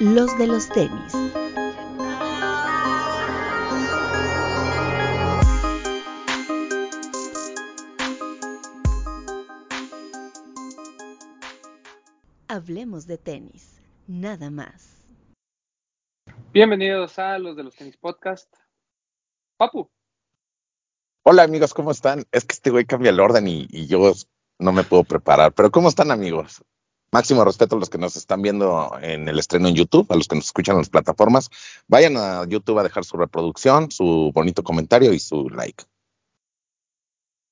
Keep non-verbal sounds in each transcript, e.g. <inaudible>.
los de los tenis. Hablemos de tenis, nada más. Bienvenidos a los de los tenis podcast. Papu. Hola amigos, ¿cómo están? Es que este güey cambia el orden y, y yo no me puedo preparar. Pero ¿cómo están amigos? Máximo respeto a los que nos están viendo en el estreno en YouTube, a los que nos escuchan en las plataformas. Vayan a YouTube a dejar su reproducción, su bonito comentario y su like.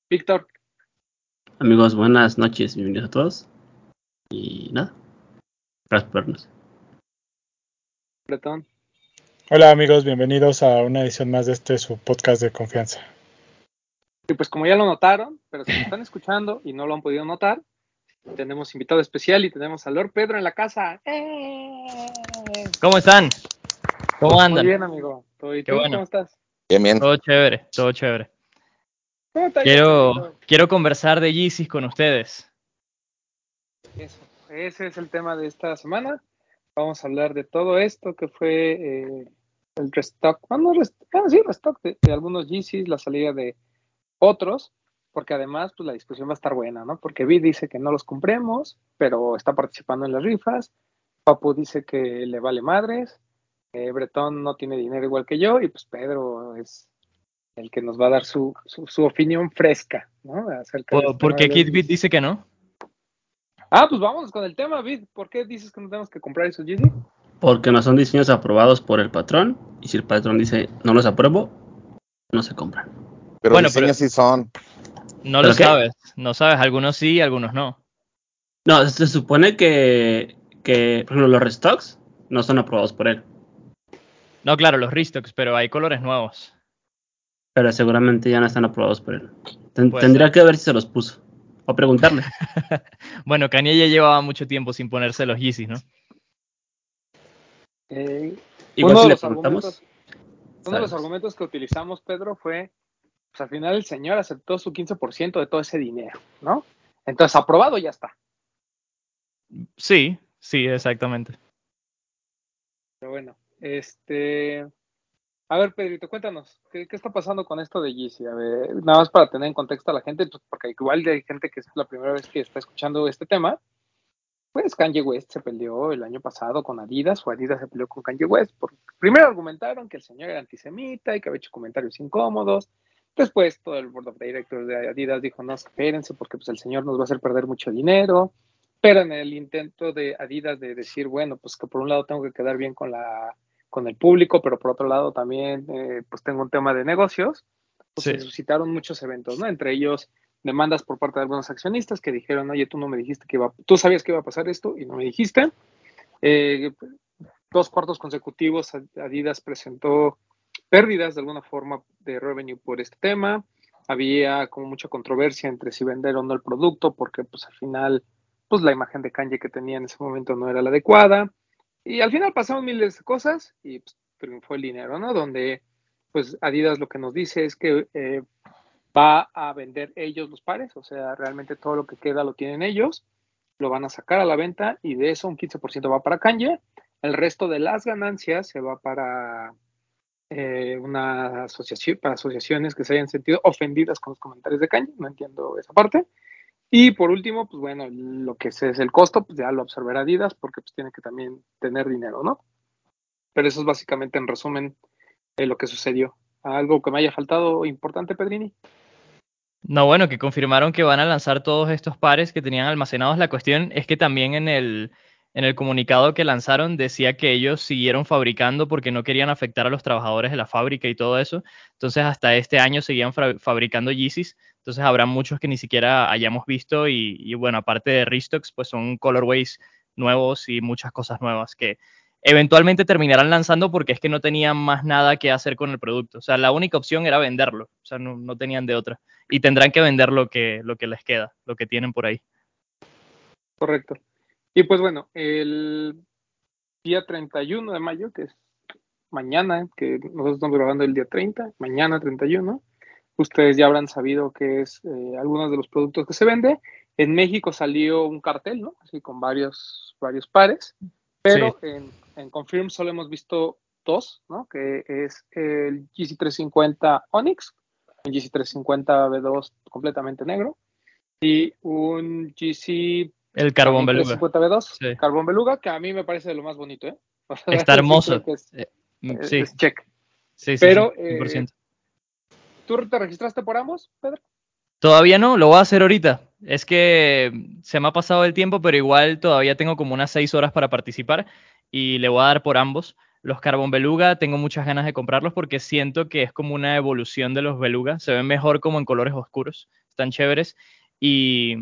Víctor. Amigos, buenas noches, bienvenidos a todos. Y nada, gracias por vernos. Bretón. Hola amigos, bienvenidos a una edición más de este su podcast de confianza. Y pues como ya lo notaron, pero si lo están escuchando y no lo han podido notar, tenemos invitado especial y tenemos a Lord Pedro en la casa. ¡Eh! ¿Cómo están? ¿Cómo andan? Muy bien, amigo. ¿Tú, y Qué tú, bueno. ¿Cómo estás? Bien, bien. Todo chévere, todo chévere. ¿Cómo está Quiero, quiero conversar de Yeezys con ustedes. Eso. Ese es el tema de esta semana. Vamos a hablar de todo esto que fue eh, el restock, bueno, rest- bueno, sí, restock de, de algunos Yeezys, la salida de otros, porque además pues la discusión va a estar buena, ¿no? Porque Vi dice que no los compremos, pero está participando en las rifas. Papu dice que le vale madres. eh, Bretón no tiene dinero igual que yo y pues Pedro es el que nos va a dar su, su, su opinión fresca, ¿no? Acerca de ¿Por, este por qué tema de los Kid Beat dice que no? Ah, pues vamos con el tema, Vid. ¿Por qué dices que no tenemos que comprar esos Yeezy? Porque no son diseños aprobados por el patrón. Y si el patrón dice no los apruebo, no se compran. Pero Bueno, diseños pero- sí son. No ¿Pero lo qué? sabes. No sabes, algunos sí, algunos no. No, se supone que, que por ejemplo, los restocks no son aprobados por él. No, claro, los restocks, pero hay colores nuevos. Pero seguramente ya no están aprobados por él. Ten- tendría ser. que ver si se los puso. O preguntarle. <laughs> Bueno, Kanye ya llevaba mucho tiempo sin ponerse los Yeezys, ¿no? Eh, Igual uno si de le los preguntamos. Uno de los argumentos que utilizamos, Pedro, fue, pues al final el señor aceptó su 15% de todo ese dinero, ¿no? Entonces, aprobado ya está. Sí, sí, exactamente. Pero bueno, este... A ver, Pedrito, cuéntanos, ¿qué, qué está pasando con esto de Yeezy? A ver, nada más para tener en contexto a la gente, pues, porque igual hay gente que es la primera vez que está escuchando este tema. Pues Kanye West se peleó el año pasado con Adidas, o Adidas se peleó con Kanye West. Porque primero argumentaron que el señor era antisemita y que había hecho comentarios incómodos. Después todo el board of directors de Adidas dijo, no, espérense, porque pues el señor nos va a hacer perder mucho dinero. Pero en el intento de Adidas de decir, bueno, pues que por un lado tengo que quedar bien con la con el público, pero por otro lado también eh, pues tengo un tema de negocios, pues Sí. se suscitaron muchos eventos, ¿no? Entre ellos demandas por parte de algunos accionistas que dijeron, oye, tú no me dijiste que iba, tú sabías que iba a pasar esto y no me dijiste. Eh, dos cuartos consecutivos Adidas presentó pérdidas de alguna forma de revenue por este tema. Había como mucha controversia entre si vender o no el producto, porque pues al final, pues la imagen de Kanye que tenía en ese momento no era la adecuada. Y al final pasaron miles de cosas y pues, triunfó el dinero, ¿no? Donde pues Adidas lo que nos dice es que eh, va a vender ellos los pares, o sea, realmente todo lo que queda lo tienen ellos, lo van a sacar a la venta y de eso un 15% va para Kanye, el resto de las ganancias se va para eh, una asociación, para asociaciones que se hayan sentido ofendidas con los comentarios de Kanye, no entiendo esa parte. Y por último, pues bueno, lo que es el costo, pues ya lo absorberá Adidas porque pues tiene que también tener dinero, ¿no? Pero eso es básicamente en resumen lo que sucedió. ¿Algo que me haya faltado importante, Pedrini? No, bueno, que confirmaron que van a lanzar todos estos pares que tenían almacenados. La cuestión es que también en el, en el comunicado que lanzaron decía que ellos siguieron fabricando porque no querían afectar a los trabajadores de la fábrica y todo eso. Entonces, hasta este año seguían fabricando Yeezys. Entonces, habrá muchos que ni siquiera hayamos visto. Y, y bueno, aparte de restocks, pues son colorways nuevos y muchas cosas nuevas que eventualmente terminarán lanzando porque es que no tenían más nada que hacer con el producto. O sea, la única opción era venderlo. O sea, no, no tenían de otra. Y tendrán que vender lo que, lo que les queda, lo que tienen por ahí. Correcto. Y pues bueno, el día 31 de mayo, que es mañana, que nosotros estamos grabando el día 30, mañana 31, ustedes ya habrán sabido que es eh, algunos de los productos que se vende. En México salió un cartel, ¿no? Así con varios, varios pares, Pero en, en Confirm solo hemos visto dos, ¿no? Que es el GC350 Onyx, un GC350 B2 completamente negro y un GC El Carbón Beluga. 350 B2 Sí. Carbón Beluga, que a mí me parece de lo más bonito, ¿eh? O sea, Está <laughs> sí hermoso. es- Eh, es- sí, es check. sí, sí, pero, sí, eh, 100%. ¿Tú te registraste por ambos, Pedro? Todavía no, lo voy a hacer ahorita. Es que se me ha pasado el tiempo, pero igual todavía tengo como unas seis horas para participar y le voy a dar por ambos. Los Carbon Beluga, tengo muchas ganas de comprarlos porque siento que es como una evolución de los Beluga. Se ven mejor como en colores oscuros, están chéveres. Y,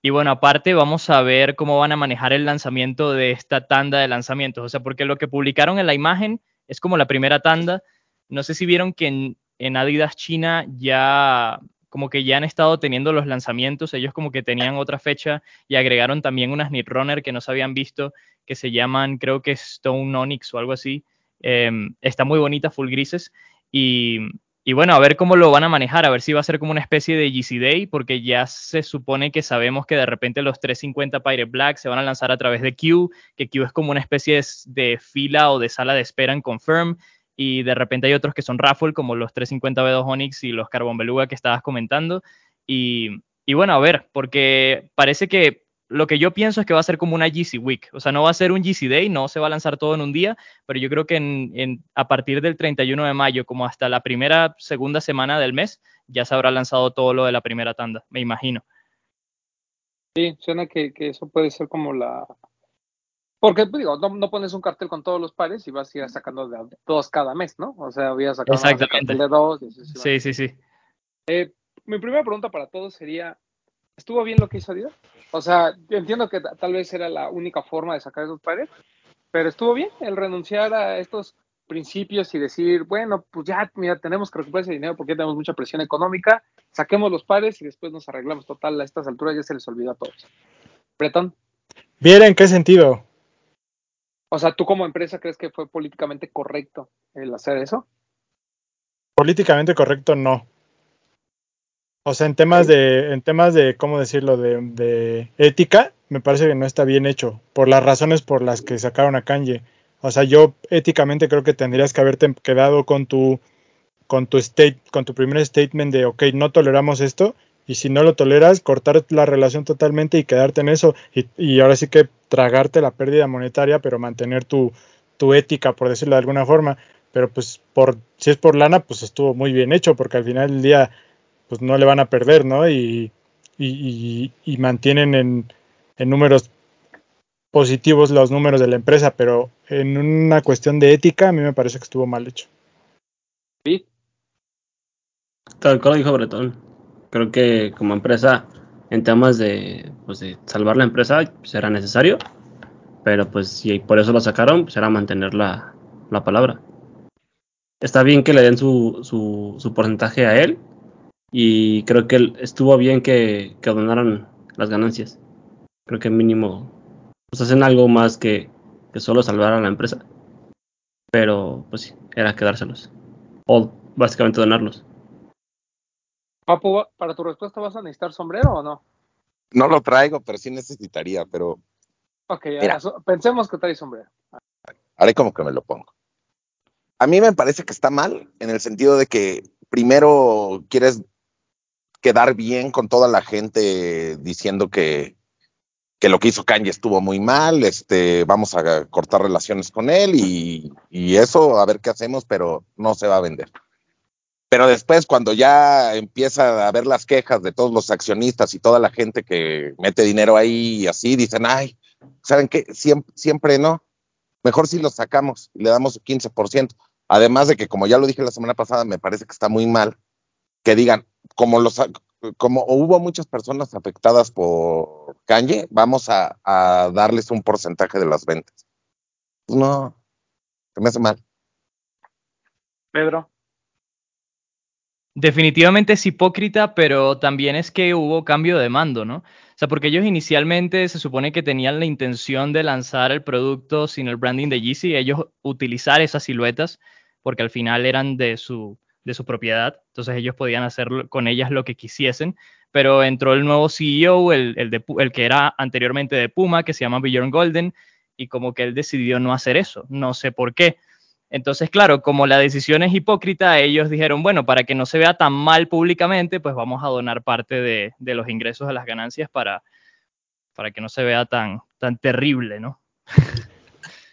y bueno, aparte vamos a ver cómo van a manejar el lanzamiento de esta tanda de lanzamientos. O sea, porque lo que publicaron en la imagen es como la primera tanda. No sé si vieron que en, Adidas China ya como que ya han estado teniendo los lanzamientos, ellos como que tenían otra fecha y agregaron también unas Netrunner que no se habían visto, que se llaman, creo que Stone Onyx o algo así. Eh, está muy bonita, full grises. Y, y bueno, a ver cómo lo van a manejar, a ver si va a ser como una especie de GC Day, porque ya se supone que sabemos que de repente los 350 Pirate Black se van a lanzar a través de Q, que Q es como una especie de, fila o de sala de espera en Confirm, y de repente hay otros que son raffle, como los 350 B2 Onyx y los Carbon Beluga que estabas comentando. Y, y bueno, a ver, porque parece que lo que yo pienso es que va a ser como una GC Week. O sea, no va a ser un GC Day, no se va a lanzar todo en un día, pero yo creo que en, en, a partir del 31 de mayo, como hasta la primera, segunda semana del mes, ya se habrá lanzado todo lo de la primera tanda, me imagino. Sí, suena que, que eso puede ser como la... Porque, pues, digo, no, no, pones un cartel con todos los pares y vas a ir sacando de dos cada mes, ¿no? O sea, voy a sacar un cartel de dos. Y sí, sí, sí. Eh, mi primera pregunta para todos sería, ¿estuvo bien lo que hizo Adidas? O sea, yo entiendo que tal vez era la única forma de sacar esos pares, pero estuvo bien el renunciar a estos principios y decir, bueno, pues ya, mira, tenemos que recuperar ese dinero porque tenemos mucha presión económica, saquemos los pares y después nos arreglamos. Total, a estas alturas ya se les olvidó a todos. Bretón. ¿Bien en qué sentido? O sea, ¿tú como empresa crees que fue políticamente correcto el hacer eso? Políticamente correcto, no. O sea, en temas de, en temas de, ¿cómo decirlo?, de, de, ética, me parece que no está bien hecho, por las razones por las que sacaron a Kanye. O sea, yo éticamente creo que tendrías que haberte quedado con tu, con tu state, con tu primer statement de, ok, no toleramos esto, y si no lo toleras, cortar la relación totalmente y quedarte en eso, y, y ahora sí que tragarte la pérdida monetaria, pero mantener tu, tu ética, por decirlo de alguna forma. Pero pues por, si es por lana, pues estuvo muy bien hecho, porque al final del día pues no le van a perder, ¿no? Y, y, mantienen en, en, números positivos los números de la empresa, pero en una cuestión de ética a mí me parece que estuvo mal hecho. ¿Sí? Tal cual dijo Bretón. Creo que como empresa, en temas de, pues de salvar la empresa, será necesario, pero pues si por eso lo sacaron, pues será mantener la, la palabra. Está bien que le den su, su, su porcentaje a él, y creo que estuvo bien que, que, donaran las ganancias. Creo que mínimo pues hacen algo más que, que, solo salvar a la empresa. Pero pues sí, era quedárselos. O básicamente donarlos. Papu, para tu respuesta vas a necesitar sombrero o no? No lo traigo, pero sí necesitaría, pero... Ok, Mira, pensemos que traes sombrero. Haré como que me lo pongo. A mí me parece que está mal en el sentido de que primero quieres quedar bien con toda la gente diciendo que, que lo que hizo Kanye estuvo muy mal, este, vamos a cortar relaciones con él y, y, eso, a ver qué hacemos, pero no se va a vender. Pero después, cuando ya empieza a ver las quejas de todos los accionistas y toda la gente que mete dinero ahí y así, dicen, ay, ¿saben qué? Siempre, siempre no. Mejor si lo sacamos y le damos su 15%. Además de que, como ya lo dije la semana pasada, me parece que está muy mal que digan, como los como hubo muchas personas afectadas por Kanye, vamos a, a darles un porcentaje de las ventas. Pues no, se me hace mal. Pedro. Definitivamente es hipócrita, pero también es que hubo cambio de mando, ¿no? O sea, porque ellos inicialmente se supone que tenían la intención de lanzar el producto sin el branding de Yeezy, ellos utilizar esas siluetas, porque al final eran de su, de su propiedad, entonces ellos podían hacer con ellas lo que quisiesen, pero entró el nuevo CEO, el, el, de, el, que era anteriormente de Puma, que se llama Bjorn Golden, y como que él decidió no hacer eso, no sé por qué. Entonces, claro, como la decisión es hipócrita, ellos dijeron, bueno, para que no se vea tan mal públicamente, pues vamos a donar parte de, de los ingresos de las ganancias para, para que no se vea tan, tan terrible, ¿no?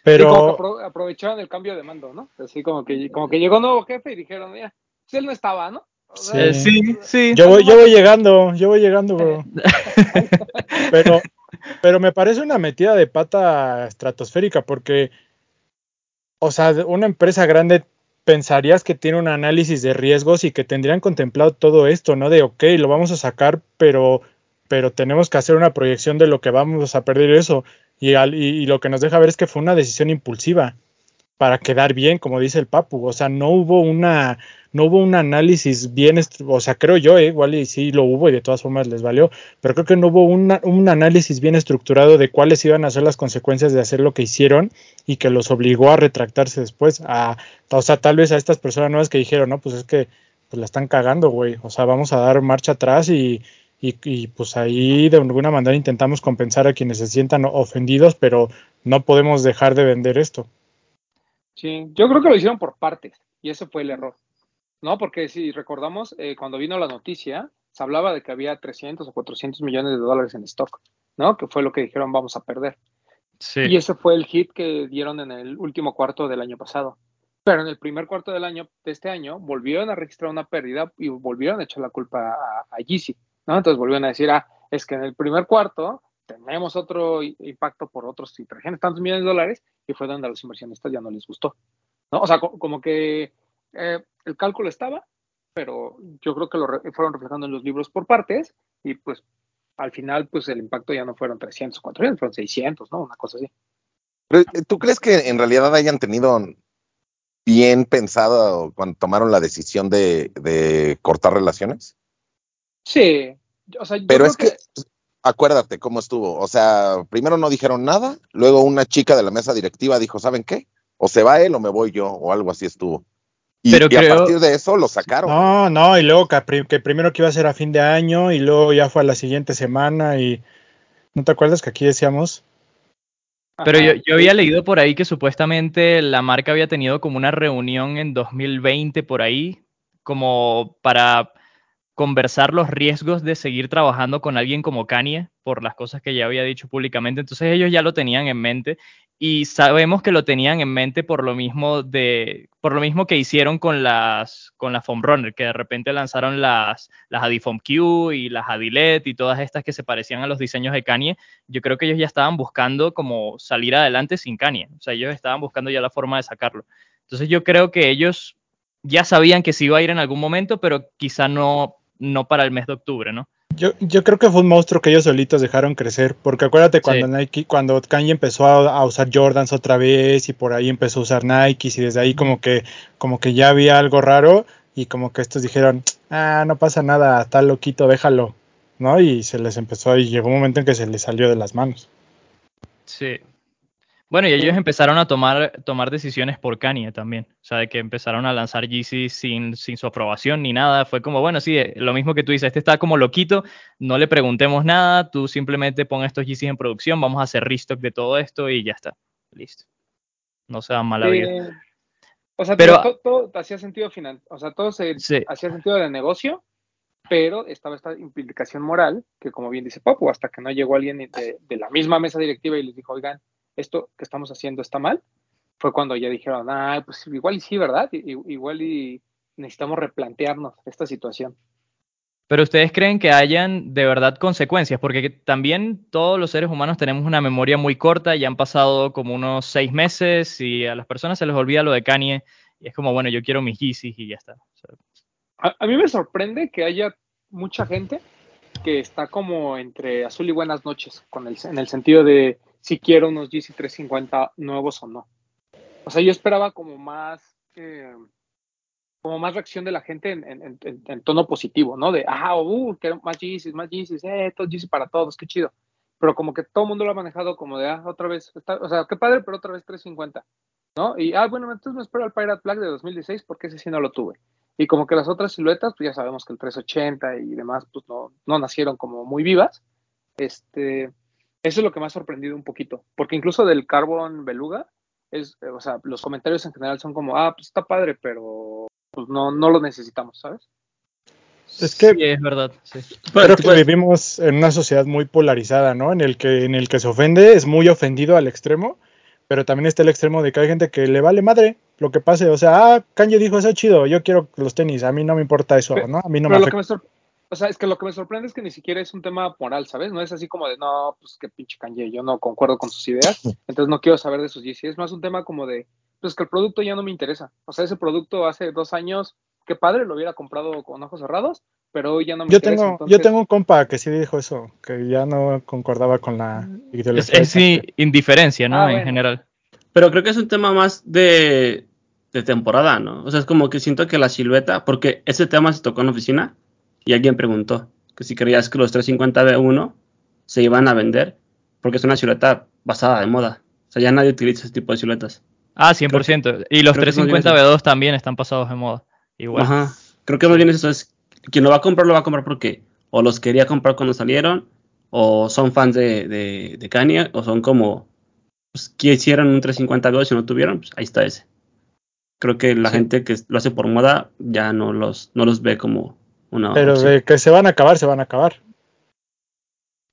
Pero Pero, como que apro- aprovecharon el cambio de mando, ¿no? Así como que como que llegó un nuevo jefe y dijeron, ya, pues él no estaba, ¿no? O Sí. sea, Eh, sí, sí. yo voy, yo voy llegando, yo voy llegando, bro. <laughs> Pero, pero me parece una metida de pata estratosférica porque, o sea, una empresa grande pensarías que tiene un análisis de riesgos y que tendrían contemplado todo esto, ¿no? De, ok, lo vamos a sacar, pero, pero tenemos que hacer una proyección de lo que vamos a perder eso. Y, al- y, y lo que nos deja ver es que fue una decisión impulsiva para quedar bien, como dice el Papu. O sea, no hubo una, no hubo un análisis bien, o sea, creo yo, eh, igual y sí lo hubo y de todas formas les valió, pero creo que no hubo un análisis bien estructurado de cuáles iban a ser las consecuencias de hacer lo que hicieron y que los obligó a retractarse después. A, o sea, tal vez a estas personas nuevas que dijeron, no, pues es que pues la están cagando, güey. O sea, vamos a dar marcha atrás y, y, y, pues ahí de alguna manera intentamos compensar a quienes se sientan ofendidos, pero no podemos dejar de vender esto. Sí, yo creo que lo hicieron por partes y ese fue el error, ¿no? Porque si recordamos, eh, cuando vino la noticia, se hablaba de que había 300 o 400 millones de dólares en stock, ¿no? Que fue lo que dijeron vamos a perder. Sí. Y ese fue el hit que dieron en el último cuarto del año pasado. Pero en el primer cuarto del año, de este año, volvieron a registrar una pérdida y volvieron a echar la culpa a, a Yeezy, ¿no? Entonces volvieron a decir, ah, es que en el primer cuarto tenemos otro impacto por otros y trajeron tantos millones de dólares y fue donde a los inversionistas ya no les gustó, ¿no? O sea, co- como que eh, el cálculo estaba, pero yo creo que lo re- fueron reflejando en los libros por partes y pues al final pues el impacto ya no fueron 300 o 400, fueron 600, ¿no? Una cosa así. Pero, eh, ¿Tú crees que en realidad hayan tenido bien pensado cuando tomaron la decisión de, de cortar relaciones? Sí, o sea, yo Pero creo es que, acuérdate cómo estuvo. O sea, primero no dijeron nada, luego una chica de la mesa directiva dijo, ¿saben qué? O se va él o me voy yo, o algo así estuvo. Y, Pero y a partir de eso lo sacaron. No, no, y luego que, que primero que iba a ser a fin de año y luego ya fue a la siguiente semana y ¿no te acuerdas que aquí decíamos? Pero yo, yo había leído por ahí que supuestamente la marca había tenido como una reunión en 2020 por ahí, como para conversar los riesgos de seguir trabajando con alguien como Kanye por las cosas que ya había dicho públicamente. Entonces ellos ya lo tenían en mente y sabemos que lo tenían en mente por lo mismo de por lo mismo que hicieron con las con la Foam Runner, que de repente lanzaron las las Adifoam Q y las Adilet y todas estas que se parecían a los diseños de Kanye. Yo creo que ellos ya estaban buscando como salir adelante sin Kanye. O sea, ellos estaban buscando ya la forma de sacarlo. Entonces yo creo que ellos ya sabían que se iba a ir en algún momento, pero quizá no no para el mes de octubre, ¿no? Yo, yo creo que fue un monstruo que ellos solitos dejaron crecer, porque acuérdate cuando Sí. Nike, cuando Kanye empezó a, a usar Jordans otra vez y por ahí empezó a usar Nikes y desde ahí como que, como que ya había algo raro y como que estos dijeron, ah, no pasa nada, está loquito, déjalo, ¿no? Y se les empezó y llegó un momento en que se les salió de las manos. Sí. Bueno, y ellos empezaron a tomar, tomar decisiones por Kanye también. O sea, de que empezaron a lanzar Yeezy sin, sin su aprobación ni nada. Fue como, bueno, sí, eh, lo mismo que tú dices, este está como loquito, no le preguntemos nada, tú simplemente pon estos Yeezys en producción, vamos a hacer restock de todo esto y ya está. Listo. No se dan mala vida. Sí. O sea, Pero- pero, todo, todo hacía sentido final, o sea, todo se Sí. hacía sentido de negocio, pero estaba esta implicación moral que, como bien dice Papu, hasta que no llegó alguien de, de la misma mesa directiva y les dijo, oigan, esto que estamos haciendo está mal, fue cuando ya dijeron, ah, pues igual y sí, ¿verdad? Igual y necesitamos replantearnos esta situación. Pero ustedes creen que hayan de verdad consecuencias, porque que también todos los seres humanos tenemos una memoria muy corta, ya han pasado como unos seis meses y a las personas se les olvida lo de Kanye y es como, bueno, yo quiero mis Yeezys y ya está. O sea, A, a mí me sorprende que haya mucha gente que está como entre azul y buenas noches, con el, en el sentido de si quiero unos GC 350 nuevos o no. O sea, yo esperaba como más, eh, como más reacción de la gente en, en- tono positivo, ¿no? De, ah, uh, quiero más GCs, más GCs, eh, todo GC para todos, qué chido. Pero como que todo el mundo lo ha manejado como de, ah, otra vez, o sea, qué padre, pero otra vez 350, ¿no? Y, ah, bueno, entonces me espero al Pirate Black de 2016 porque ese sí no lo tuve. Y como que las otras siluetas, pues ya sabemos que el 380 y demás, pues no, no nacieron como muy vivas. Este, Eso es lo que me ha sorprendido un poquito, porque incluso del Carbon Beluga, es, eh, o sea, los comentarios en general son como, ah, pues está padre, pero pues no, no lo necesitamos, ¿sabes? Es que Sí, es verdad. Sí. creo que vivimos en una sociedad muy polarizada, ¿no? En el que en el que se ofende es muy ofendido al extremo, pero también está el extremo de que hay gente que le vale madre lo que pase, o sea, ah, Kanye dijo eso chido, yo quiero los tenis, a mí no me importa eso, ¿no? A mí no me lo afecta. que me sor- o sea, es que lo que me sorprende es que ni siquiera es un tema moral, ¿sabes? No es así como de, no, pues qué pinche Kanye, yo no concuerdo con sus ideas, <laughs> entonces no quiero saber de sus Yeezy. Es más un tema como de, pues que el producto ya no me interesa. O sea, ese producto hace dos años, qué padre, lo hubiera comprado con ojos cerrados, pero hoy ya no me Yo interesa. tengo, entonces- yo tengo un compa que sí dijo eso, que ya no concordaba con la Es, ideología. es sí, indiferencia, ¿no? Ah, En bueno. general. Pero creo que es un tema más de, de temporada, ¿no? O sea, es como que siento que la silueta, porque ese tema se tocó en la oficina y alguien preguntó que si creías que los 350B1 se iban a vender, porque es una silueta basada de moda. O sea, ya nadie utiliza ese tipo de siluetas. Ah, 100%. y los creo que es más bien 350 B2 también están pasados de moda. Igual. Ajá. Creo que más bien es eso es, quien lo va a comprar, lo va a comprar porque o los quería comprar cuando salieron, o son fans de, de, de Kanye, o son como, pues, que hicieron un 350B2 y no tuvieron, pues ahí está ese. Creo que la Sí. gente que lo hace por moda ya no los, no los ve como una Pero de que se van a acabar, se van a acabar.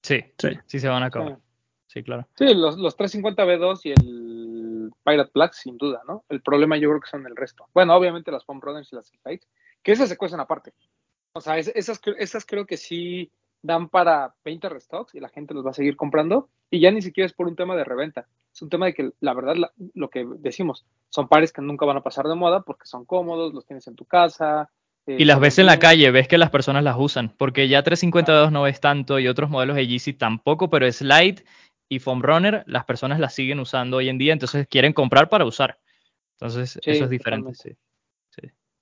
Sí, Sí. sí se van a acabar. Sí, claro. Sí, los, los 350B2 y el Pirate Black, sin duda, ¿no? El problema yo creo que son el resto. Bueno, obviamente las Foam Runners y las Light, que esas se cuestan aparte. O sea, es- esas, esas creo que sí dan para 20 restocks y la gente los va a seguir comprando. Y ya ni siquiera es por un tema de reventa. Es un tema de que, la verdad, la- lo que decimos, son pares que nunca van a pasar de moda porque son cómodos, los tienes en tu casa. Eh, Y las ves en la calle, ves que las personas las usan, porque ya 350 B2 no ves tanto y otros modelos de Yeezy tampoco, pero Slide y Foam Runner las personas las siguen usando hoy en día, entonces quieren comprar para usar. Entonces, Sí, eso es diferente, sí.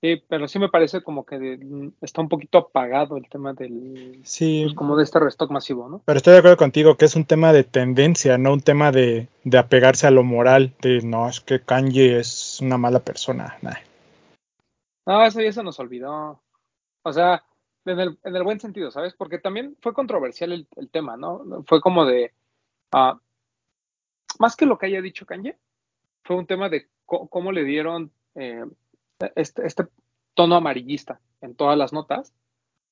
Sí, pero sí me parece como que de- mm, está un poquito apagado el tema del, Sí, pues, como de este restock masivo, ¿no? pero estoy de acuerdo contigo que es un tema de tendencia, no un tema de, de apegarse a lo moral, de no, es que Kanye es una mala persona. Nah. No, eso ya se nos olvidó. O sea, en el, en el buen sentido, ¿sabes? Porque también fue controversial el, el tema, ¿no? Fue como de, ah, más que lo que haya dicho Kanye, fue un tema de cómo le dieron eh, este, este tono amarillista en todas las notas,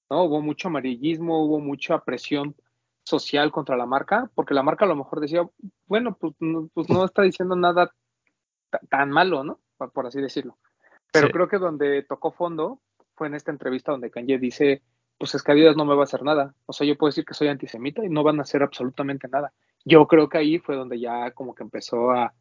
¿no? Hubo mucho amarillismo, hubo mucha presión social contra la marca, porque la marca a lo mejor decía, bueno, pues no, pues no está diciendo nada ta- tan malo, ¿no? Por así decirlo. Pero Sí. creo que donde tocó fondo fue en esta entrevista donde Kanye dice, pues es que Adidas no me va a hacer nada. O sea, yo puedo decir que soy antisemita y no van a hacer absolutamente nada. Yo creo que ahí fue donde ya como que empezó a,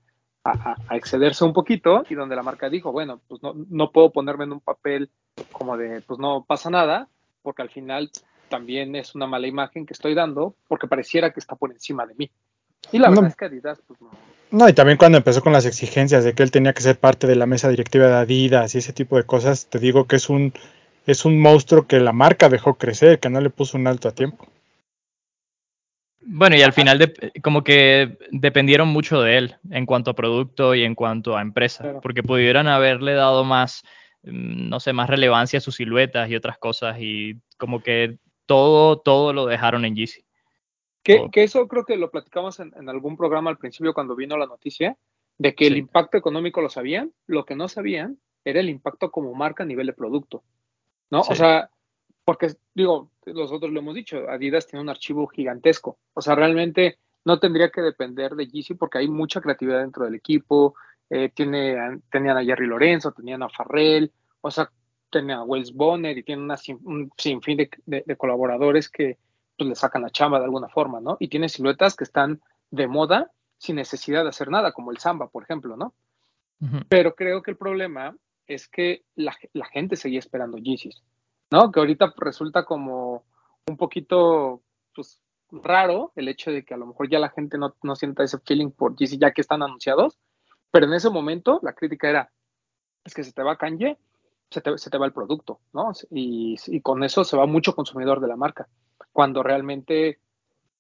a- a excederse un poquito y donde la marca dijo, bueno, pues no, no puedo ponerme en un papel como de, pues no pasa nada, porque al final también es una mala imagen que estoy dando, porque pareciera que está por encima de mí. Y la No. verdad es que Adidas, pues no. No, y también cuando empezó con las exigencias de que él tenía que ser parte de la mesa directiva de Adidas y ese tipo de cosas, te digo que es un es un monstruo que la marca dejó crecer, que no le puso un alto a tiempo. Bueno, y al final de- como que dependieron mucho de él en cuanto a producto y en cuanto a empresa, Claro. porque pudieran haberle dado más, mm, no sé, más relevancia a sus siluetas y otras cosas y como que todo, todo lo dejaron en Yeezy. Que, eso creo que lo platicamos en, en algún programa al principio cuando vino la noticia, de que el impacto económico lo sabían, lo que no sabían era el impacto como marca a nivel de producto, ¿no? Sí. O sea, porque digo, nosotros lo hemos dicho, Adidas tiene un archivo gigantesco, o sea, realmente no tendría que depender de Yeezy porque hay mucha creatividad dentro del equipo, eh, tiene, tenían a Jerry Lorenzo, tenían a Farrell, o sea, tenían a Wells Bonner y tienen una sin- un sinfín de, de- de colaboradores que pues, le sacan la chamba de alguna forma, ¿no? Y tiene siluetas que están de moda sin necesidad de hacer nada, como el samba, por ejemplo, ¿no? Pero creo que el problema es que la, la gente seguía esperando Yeezys, ¿no? Que ahorita resulta como un poquito pues, raro el hecho de que a lo mejor ya la gente no, no sienta ese feeling por Yeezy ya que están anunciados, pero en ese momento la crítica era, es que se te va Kanye, se te, se te va el producto, ¿no? Y, y con eso se va mucho consumidor de la marca, cuando realmente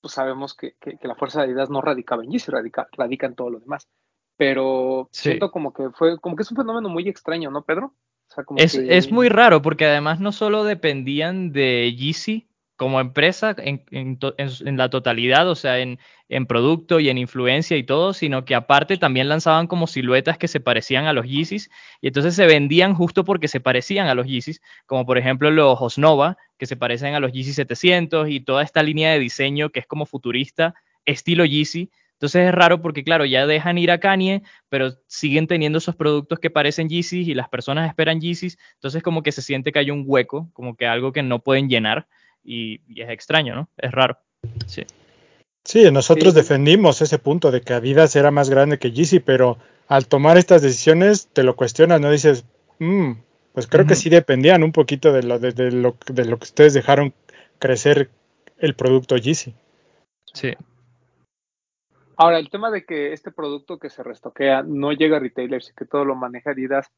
pues sabemos que, que, que la fuerza de Adidas no radicaba en Yeezy, radica, radica en todo lo demás. Pero Sí. siento como que fue, como que es un fenómeno muy extraño, ¿no, Pedro? O sea, como Es, que- es muy raro porque además no solo dependían de Yeezy como empresa en, en to- en- en la totalidad, o sea, en, en producto y en influencia y todo, sino que aparte también lanzaban como siluetas que se parecían a los Yeezys y entonces se vendían justo porque se parecían a los Yeezys, como por ejemplo los Osnova, que se parecen a los Yeezy 700 y toda esta línea de diseño que es como futurista, estilo Yeezy. Entonces es raro porque, claro, ya dejan ir a Kanye, pero siguen teniendo esos productos que parecen Yeezys y las personas esperan Yeezys. Entonces como que se siente que hay un hueco, como que algo que no pueden llenar y, y es extraño, ¿no? Es raro. Sí. Sí, nosotros Sí. defendimos ese punto de que Adidas era más grande que Yeezy, pero al tomar estas decisiones te lo cuestionas, ¿no? Dices, "Mm, pues creo que sí dependían un poquito de lo, de, de lo, de lo que ustedes dejaron crecer el producto Yeezy. Sí. Ahora, el tema de que este producto que se restoquea no llega a retailers y que todo lo maneja Adidas,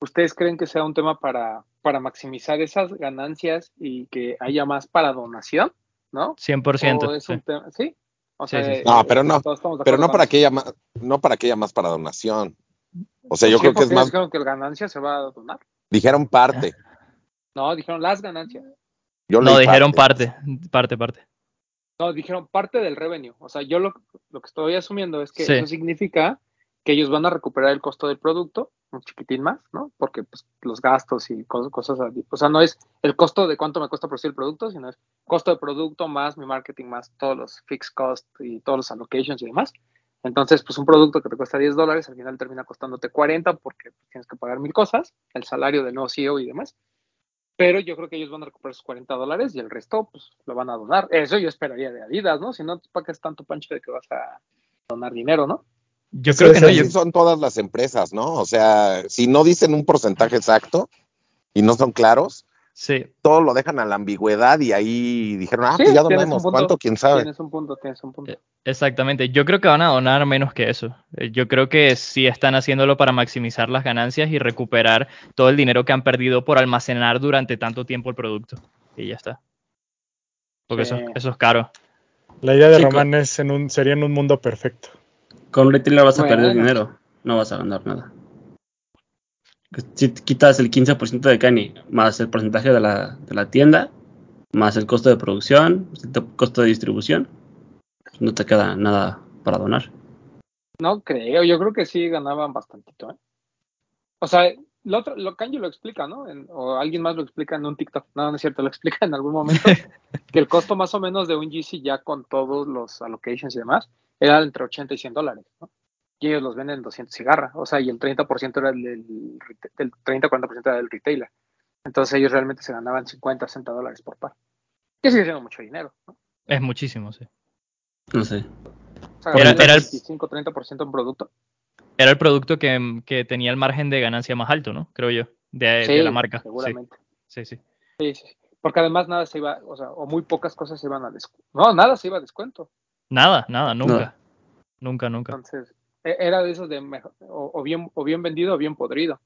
¿ustedes creen que sea un tema para, para maximizar esas ganancias y que haya más para donación? ¿No? 100%. ¿O es sí. un tema? Sí. O sea, sí, sí. No, pero no, Pero no para haya más, no para que haya más para donación. O sea, yo sí, creo que es más, dijeron que la ganancia se va a donar. Dijeron parte. No, dijeron las ganancias. Yo No, dijeron parte, parte, parte. No, dijeron parte del revenue. O sea, yo lo, lo que estoy asumiendo es que Sí. eso significa que ellos van a recuperar el costo del producto, un chiquitín más, ¿no? Porque pues, los gastos y cosas, cosas así. O sea, no es el costo de cuánto me cuesta producir el producto, sino es costo de producto más mi marketing más todos los fixed costs y todos los allocations y demás. Entonces, pues un producto que te cuesta 10 dólares, al final termina costándote 40 porque tienes que pagar mil cosas, el salario del nuevo CEO y demás. Pero yo creo que ellos van a recuperar sus 40 dólares y el resto, pues, lo van a donar. Eso yo esperaría de Adidas, ¿no? Si no, ¿para qué es tanto pancho de que vas a donar dinero, no? Yo creo que es no. Yo, son todas las empresas, ¿no? O sea, si no dicen un porcentaje exacto y no son claros, sí. todo lo dejan a la ambigüedad y ahí dijeron, ah, Sí, pues ya donamos. ¿Cuánto? ¿Quién sabe? Tienes un punto, tienes un punto. Eh, Exactamente. Yo creo que van a donar menos que eso. Eh, Yo creo que sí están haciéndolo para maximizar las ganancias y recuperar todo el dinero que han perdido por almacenar durante tanto tiempo el producto. Y ya está. Porque Sí. eso, eso es caro. La idea de Sí, Román es en un, sería en un mundo perfecto. Con retailer vas a perder Bueno. dinero, no vas a ganar nada. Si te quitas el 15% de Kanye, más el porcentaje de la, de la tienda, más el costo de producción, el costo de distribución, no te queda nada para donar. No creo, yo creo que sí ganaban bastantito, ¿eh? O sea, lo otro, lo Kanji lo explica, ¿no? En- o alguien más lo explica en un TikTok. No, no es cierto, lo explica en algún momento. <laughs> que el costo más o menos de un GC ya con todos los allocations y demás era entre 80 y 100 dólares, ¿no? Y ellos los venden en 200 cigarras, o sea, y el 30% era el, del el 30-40% era del retailer. Entonces ellos realmente se ganaban 50, 60 dólares por par. Que sigue siendo mucho dinero, ¿no? Es muchísimo, sí. No sé. O sea, Era- el- 25-30% en producto. Era el producto que, que tenía el margen de ganancia más alto, ¿no? Creo yo. De, de la marca. Sí, Seguramente. sí, sí. Sí, sí. Porque además nada se iba, o sea, o muy pocas cosas se iban a descuento. No, nada se iba a descuento. Nada, nada, nunca. Nunca, nunca. Entonces, era de esos de mejor, o, o bien, o bien vendido o bien podrido.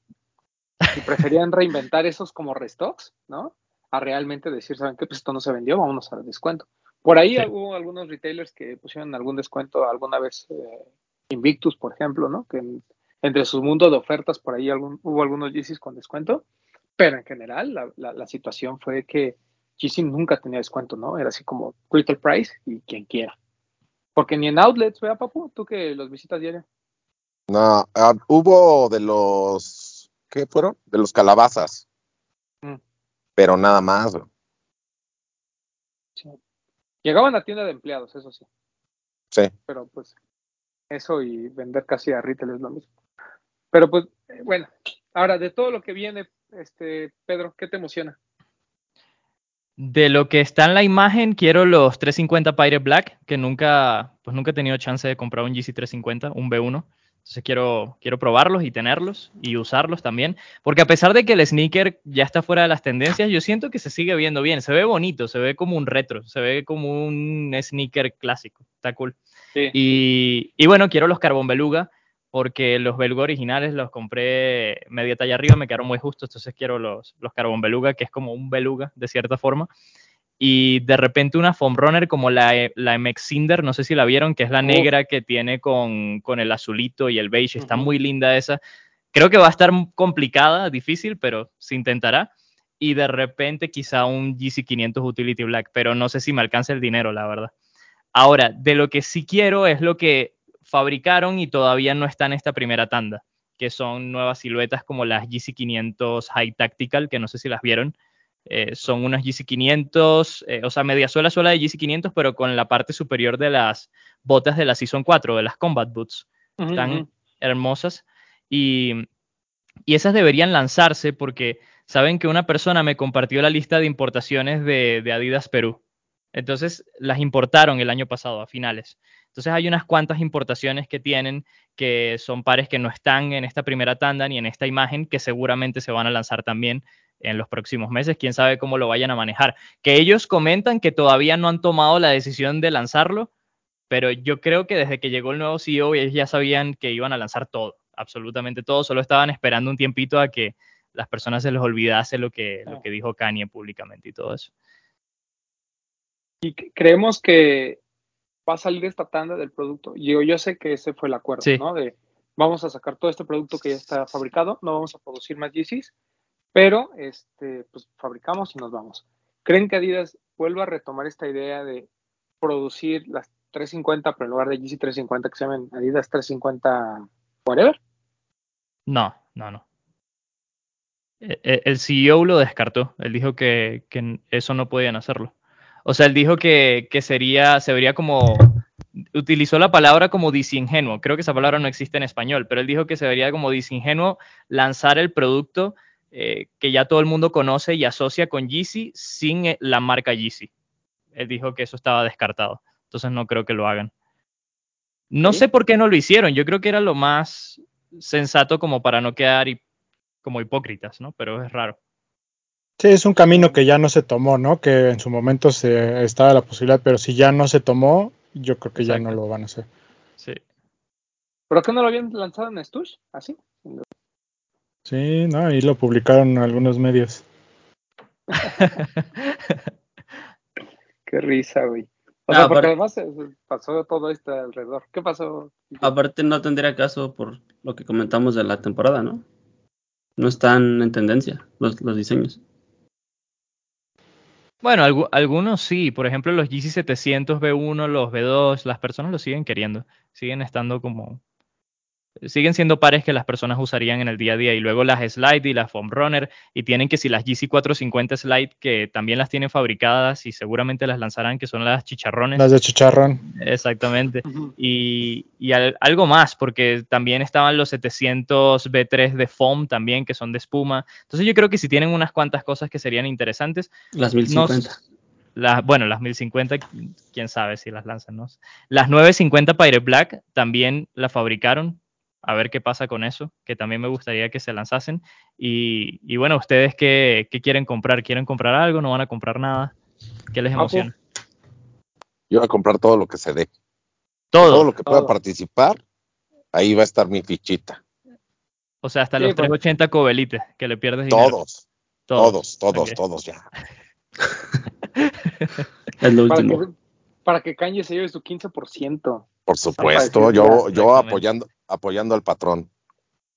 Y preferían reinventar esos como restocks, ¿no? A realmente decir, ¿saben qué? Pues esto no se vendió, vámonos al descuento. Por ahí Sí. hubo algunos retailers que pusieron algún descuento alguna vez, eh, Invictus, por ejemplo, ¿no? Que en- entre su mundo de ofertas, por ahí algún, hubo algunos Yeezys con descuento, pero en general la, la- la situación fue que Yeezy nunca tenía descuento, ¿no? Era así como retail price y quien quiera. Porque ni en outlets, vea, papu, tú que los visitas diario. No, ah, hubo de los, ¿qué fueron? De los calabazas. Mm. Pero nada más. Sí. Llegaban a tienda de empleados, eso sí. Sí. Pero pues eso y vender casi a retail es lo mismo. Pero pues, eh, bueno, ahora de todo lo que viene, este Pedro, ¿qué te emociona? De lo que está en la imagen, quiero los 350 Pirate Black, que nunca, pues nunca he tenido chance de comprar un GC 350, un B1. Entonces quiero, quiero probarlos y tenerlos y usarlos también. Porque a pesar de que el sneaker ya está fuera de las tendencias, yo siento que se sigue viendo bien. Se ve bonito, se ve como un retro, se ve como un sneaker clásico. Está cool. Sí. Y, y bueno, quiero los Carbon Beluga, porque los Beluga originales los compré media talla arriba, me quedaron muy justos, entonces quiero los, los Carbon Beluga, que es como un beluga de cierta forma. Y de repente una foam runner como la, la MX Cinder, no sé si la vieron, que es la negra que tiene con, con el azulito y el beige, está muy linda esa. Creo que va a estar complicada, difícil, pero se intentará. y de repente quizá un GC500 Utility Black, pero no sé si me alcanza el dinero, la verdad. Ahora, de lo que sí quiero es lo que fabricaron y todavía no está en esta primera tanda, que son nuevas siluetas como las GC500 High Tactical, que no sé si las vieron. Eh, son unas GC500, eh, o sea, media suela suela de GC500, pero con la parte superior de las botas de la Season 4, de las Combat Boots. Están hermosas. Y, y esas deberían lanzarse porque saben que una persona me compartió la lista de importaciones de, de Adidas Perú. Entonces las importaron el año pasado, a finales. Entonces hay unas cuantas importaciones que tienen que son pares que no están en esta primera tanda ni en esta imagen, que seguramente se van a lanzar también en los próximos meses. Quién sabe cómo lo vayan a manejar. Que ellos comentan que todavía no han tomado la decisión de lanzarlo, pero yo creo que desde que llegó el nuevo CEO ellos ya sabían que iban a lanzar todo, absolutamente todo. Solo estaban esperando un tiempito a que las personas se les olvidase lo que, lo que dijo Kanye públicamente y todo eso. Y creemos que va a salir esta tanda del producto. Yo, yo sé que ese fue el acuerdo, ¿no? De vamos a sacar todo este producto que ya está fabricado, no vamos a producir más Yeezys, pero este, pues fabricamos y nos vamos. ¿Creen que Adidas vuelva a retomar esta idea de producir las 350, pero en lugar de Yeezy 350 que se llaman Adidas 350 whatever? No, no, no. E, e, el CEO lo descartó. Él dijo que, que eso no podían hacerlo. O sea, él dijo que, que sería, se vería como, utilizó la palabra como disingenuo. Creo que esa palabra no existe en español, pero él dijo que se vería como disingenuo lanzar el producto eh, que ya todo el mundo conoce y asocia con Yeezy sin eh, la marca Yeezy. Él dijo que eso estaba descartado. Entonces no creo que lo hagan. No sé por qué no lo hicieron. Yo creo que era lo más sensato como para no quedar como hipócritas, ¿no? Pero es raro. Sí, es un camino que ya no se tomó, ¿no? Que en su momento se estaba la posibilidad, pero si ya no se tomó, yo creo que ya no lo van a hacer. Sí. ¿Por qué no lo habían lanzado en Stush? ¿Así? Sí, no, ahí lo publicaron en algunos medios. <laughs> qué risa, güey. O sea, porque además pasó todo esto alrededor. ¿Qué pasó? Aparte no tendría caso por lo que comentamos de la temporada, ¿no? No están en tendencia los, los diseños. Bueno, algunos sí, por ejemplo los GC700 B1, los B2, las personas lo siguen queriendo, siguen estando como siguen siendo pares que las personas usarían en el día a día. Y luego las Slide y las Foam Runner. Y tienen que si las GC450 Slide, que también las tienen fabricadas y seguramente las lanzarán, que son las chicharrones. Las de chicharrón. Exactamente. Y, y algo más, porque también estaban los 700 B3 de Foam también, que son de espuma. Entonces yo creo que si tienen unas cuantas cosas que serían interesantes. Las 1050. las, bueno, las 1050, quién sabe si las lanzan, ¿no? Las 950 Pirate Black también la fabricaron, a ver qué pasa con eso, que también me gustaría que se lanzasen. Y, bueno, ¿ustedes qué, quieren comprar? ¿Quieren comprar algo? ¿No van a comprar nada? ¿Qué les emociona? Yo voy a comprar todo lo que se dé. Todo. Todo lo que pueda participar, ahí va a estar mi fichita. O sea, hasta los 380 pues. cobelites que le pierdes dinero. Todos. Todos, todos, todos, ya. <laughs> es lo último. Para que, para se lleve su 15%. Por supuesto, yo, yo apoyando, apoyando al patrón.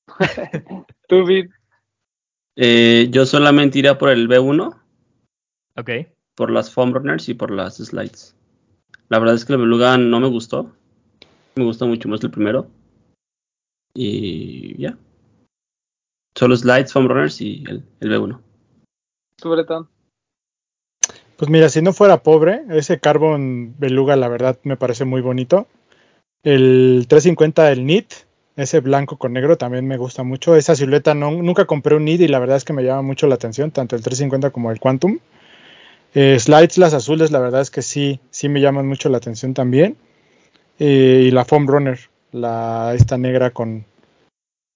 <laughs> ¿Tú, Vid? Eh, yo solamente iría por el B1. Ok. Por las foam runners y por las slides. La verdad es que el beluga no me gustó. Me gustó mucho más el primero. Y ya. Solo slides, foam runners y el, el B1. ¿Tú, Bretón? Pues mira, si no fuera pobre, ese Carbon Beluga la verdad me parece muy bonito. El 350, el NIT, ese blanco con negro también me gusta mucho. Esa silueta no, nunca compré un NIT y la verdad es que me llama mucho la atención, tanto el 350 como el Quantum. Eh, slides, las azules, la verdad es que sí, sí me llaman mucho la atención también. Eh, y la Foam Runner, la, esta negra con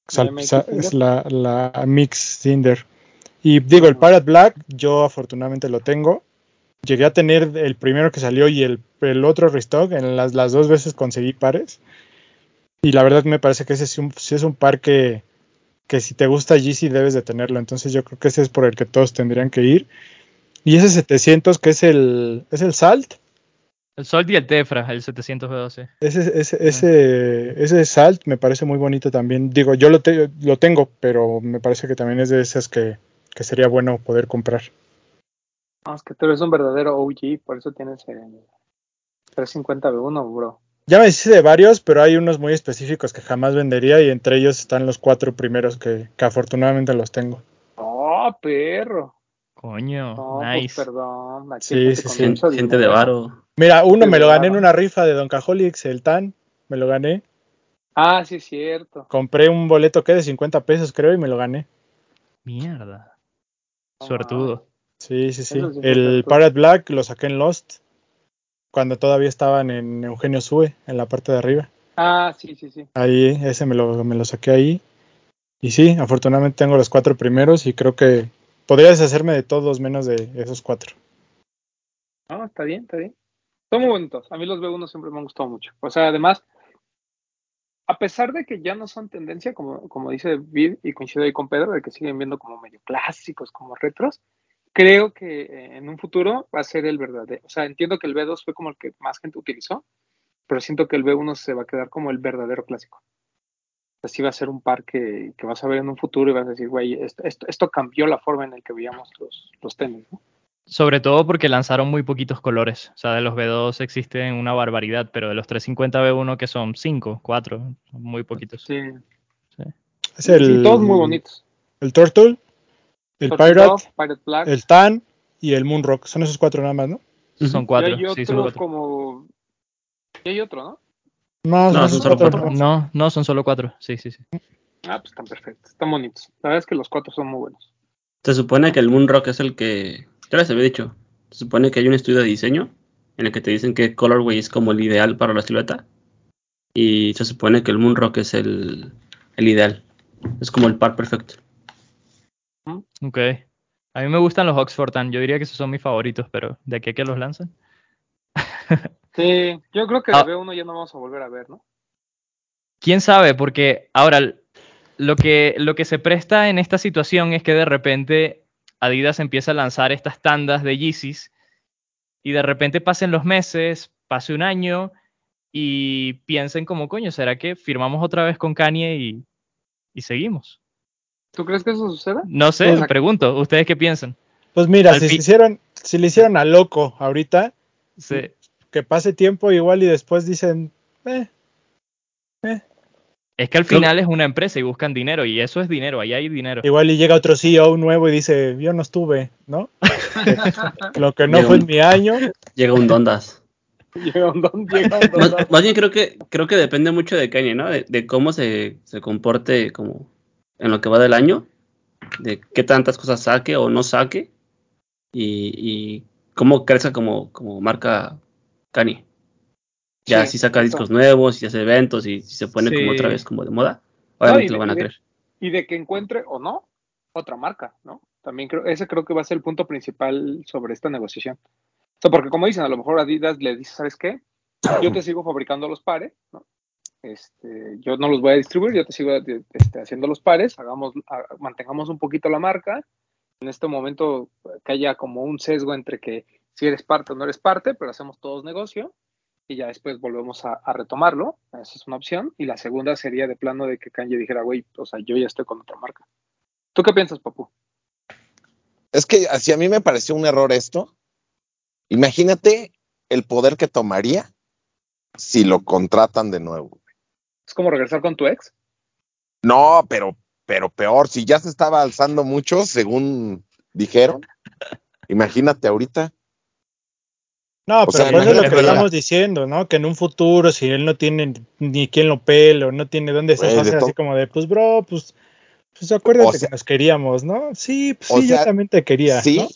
es la, la, Mix Cinder. Y digo, el ah. Pirate Black, yo afortunadamente lo tengo llegué a tener el primero que salió y el, el otro restock. En las, las, dos veces conseguí pares. Y la verdad me parece que ese es un, es un par que, que si te gusta Yeezy debes de tenerlo. Entonces yo creo que ese es por el que todos tendrían que ir. Y ese 700 que es el, es el Salt. El Salt y el Tefra, el 712. Ese, ese, ese, ese Salt me parece muy bonito también. Digo, yo lo, lo tengo, pero me parece que también es de esas que, que sería bueno poder comprar. No, es que tú eres un verdadero OG, por eso tienes el 350B1, bro. Ya me hice de varios, pero hay unos muy específicos que jamás vendería y entre ellos están los cuatro primeros que, que afortunadamente los tengo. Oh, perro. Coño, No, nice. pues perdón. aquí Sí, sí, Gente de varo. Mira, uno me lo gané en una rifa de Don Cajolix, el TAN, me lo gané. Ah, sí, es cierto. Compré un boleto que de 50 pesos, creo, y me lo gané. Mierda. Suertudo. Sí, sí, sí. El. Pirate Black lo saqué en Lost, cuando todavía estaban en Eugenio Sue, en la parte de arriba. Ah, sí, sí, sí. Ahí, ese me lo, me lo saqué ahí. Y sí, afortunadamente tengo los cuatro primeros y creo que podría deshacerme de todos menos de esos cuatro. No, está bien, está bien. Son muy bonitos. A mí los B1 siempre me han gustado mucho. O sea, además, a pesar de que ya no son tendencia, como, como dice Vid, y coincido ahí con Pedro, de que siguen viendo como medio clásicos, como retros, creo que eh, en un futuro va a ser el verdadero. O sea, entiendo que el B2 fue como el que más gente utilizó, pero siento que el B1 se va a quedar como el verdadero clásico. Así va a ser un par que, que vas a ver en un futuro y vas a decir, güey, esto, esto, esto cambió la forma en la que veíamos los, los tenis, ¿no? Sobre todo porque lanzaron muy poquitos colores. O sea, de los B2 existen una barbaridad, pero de los 350 B1 que son 5, 4, muy poquitos. Sí, Es el, sí, todos muy bonitos. El Turtle, el Pirate, Dove, Pirate Black. el Tan y el Moonrock. Son esos cuatro nada más, ¿no? Son Y cuatro, hay otro sí, son cuatro. como. Y hay otro, ¿no? No, No, son solo cuatro. cuatro. No, no, son solo cuatro. Sí, sí, sí. Ah, pues están perfectos, están bonitos. La verdad es que los cuatro son muy buenos. Se supone que el Moonrock es el que. Ya les había dicho. Se supone que hay un estudio de diseño en el que te dicen que colorway es como el ideal para la silueta. Y se supone que el Moonrock es el, el ideal. Es como el par perfecto. Ok. A mí me gustan los Oxford Tan. Yo diría que esos son mis favoritos, pero de a que los lanzan. <laughs> Sí, yo creo que Ah. de B1 ya no vamos a volver a ver, ¿no? ¿Quién sabe? Porque ahora lo que, lo que se presta en esta situación es que de repente Adidas empieza a lanzar estas tandas de Yeezys y de repente pasen los meses, pase un año y piensen como, coño, ¿será que firmamos otra vez con Kanye y, y seguimos? ¿Tú crees que eso suceda? No sé, Pues, pregunto, ¿ustedes qué piensan? Pues mira, Al si, se hicieron, si le hicieron a loco ahorita, Sí. que pase tiempo igual y después dicen, eh, Es que al Creo- final es una empresa y buscan dinero y eso es dinero, ahí hay dinero. igual y llega otro CEO nuevo y dice, yo no estuve, ¿no? <laughs> Lo que no Llega fue un- en mi año, Llega un Dondas. <laughs> Llega un don, llega un don. Más, más bien creo que creo que depende mucho de Kanye, ¿no? De, de cómo se, se comporte como en lo que va del año, de qué tantas cosas saque o no saque y, y cómo crezca como, como marca Kanye. Ya Sí, si saca exacto. discos nuevos, si hace eventos y si se pone como otra vez como de moda, obviamente lo van a de- creer. Y de que encuentre o no otra marca, ¿no? También creo, ese creo que va a ser el punto principal sobre esta negociación. O sea, porque como dicen, a lo mejor Adidas le dice, ¿sabes qué? Yo te sigo fabricando los pares, ¿no? Este, yo no los voy a distribuir, yo te sigo este, haciendo los pares, hagamos, ha- mantengamos un poquito la marca. En este momento que haya como un sesgo entre que si eres parte o no eres parte, pero hacemos todos negocio y ya después volvemos a, retomarlo. Esa es una opción. Y la segunda sería de plano de que Kanye dijera, güey, o sea, yo ya estoy con otra marca. ¿Tú qué piensas, Papu? Es que si a mí me pareció un error esto, imagínate el poder que tomaría si lo contratan de nuevo. ¿Es como regresar con tu ex? No, pero, pero peor, si ya se estaba alzando mucho, según dijeron, <laughs> imagínate ahorita. no, O pero sea, pues es lo que estamos diciendo, ¿no? Que en un futuro, si él no tiene ni quien lo pele o no tiene dónde de deshacerse, así como de, pues bro, pues, pues acuérdate O sea- que nos queríamos, ¿no? Sí, pues sí, sea, yo también te quería, sí, ¿no?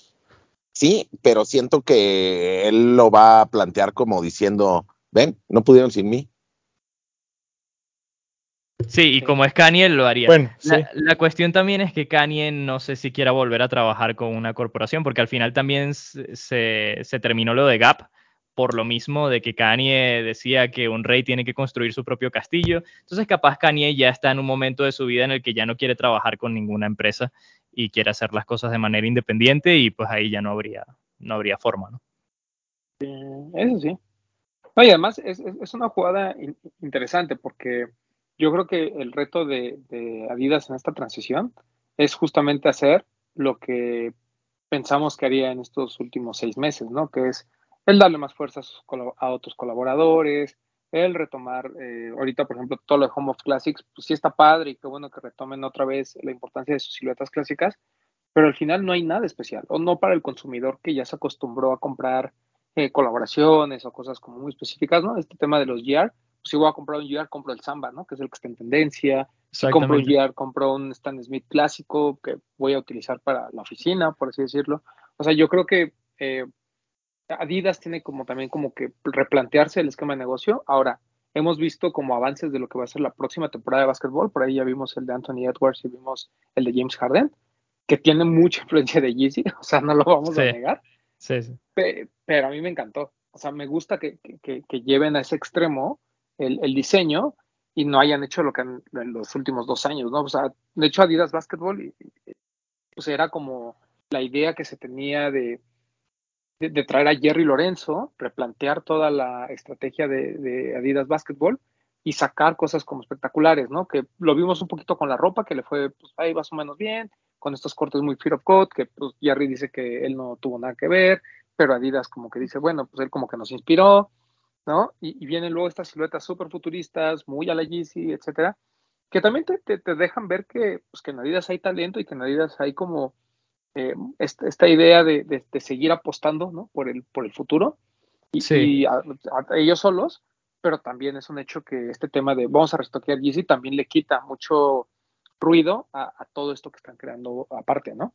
sí, pero siento que él lo va a plantear como diciendo, ven, no pudieron sin mí. Sí, y como es Kanye, lo haría. Bueno, sí. La, la cuestión también es que Kanye no sé si quiera volver a trabajar con una corporación, porque al final también se, se- se terminó lo de Gap por lo mismo de que Kanye decía que un rey tiene que construir su propio castillo. Entonces capaz Kanye ya está en un momento de su vida en el que ya no quiere trabajar con ninguna empresa y quiere hacer las cosas de manera independiente y pues ahí ya no habría, no habría forma, ¿no? Eso sí. No, y además es, es- es una jugada in- interesante porque yo creo que el reto de, de Adidas en esta transición es justamente hacer lo que pensamos que haría en estos últimos seis meses, ¿no? Que es el darle más fuerza a, otros colaboradores, el retomar, eh, ahorita por ejemplo, todo lo de Home of Classics, pues sí está padre y qué bueno que retomen otra vez la importancia de sus siluetas clásicas, pero al final no hay nada especial, o no para el consumidor que ya se acostumbró a comprar eh, colaboraciones o cosas como muy específicas, ¿no? Este tema de los GR, si voy a comprar un GR, compro el Samba, ¿no? Que es el que está en tendencia. Si compro un GR, compro un Stan Smith clásico que voy a utilizar para la oficina, por así decirlo. O sea, yo creo que eh, Adidas tiene como también como que replantearse el esquema de negocio. Ahora, hemos visto como avances de lo que va a ser la próxima temporada de básquetbol. Por ahí ya vimos el de Anthony Edwards y vimos el de James Harden, que tiene mucha influencia de Yeezy, <laughs> o sea, no lo vamos a negar. Sí, sí. Pero, a mí me encantó. O sea, me gusta que, lleven a ese extremo el, diseño y no hayan hecho lo que han, en los últimos dos años, ¿no? O sea, de hecho Adidas Basketball pues era como la idea que se tenía de, de, traer a Jerry Lorenzo, replantear toda la estrategia de, Adidas Basketball y sacar cosas como espectaculares, ¿no? Que lo vimos un poquito con la ropa, que le fue pues, ahí más o menos bien, con estos cortes muy fear of code, que pues Jerry dice que él no tuvo nada que ver, pero Adidas como que dice, bueno, pues él como que nos inspiró, ¿no? Y, vienen luego estas siluetas súper futuristas, muy a la Yeezy, etcétera, que también te, te, dejan ver que, pues, que en Adidas hay talento y que en Adidas hay como eh, esta, idea de, de, seguir apostando, ¿no? Por el, por el futuro y, a, ellos solos, pero también es un hecho que este tema de vamos a restoquear Yeezy también le quita mucho ruido a, todo esto que están creando aparte, ¿no?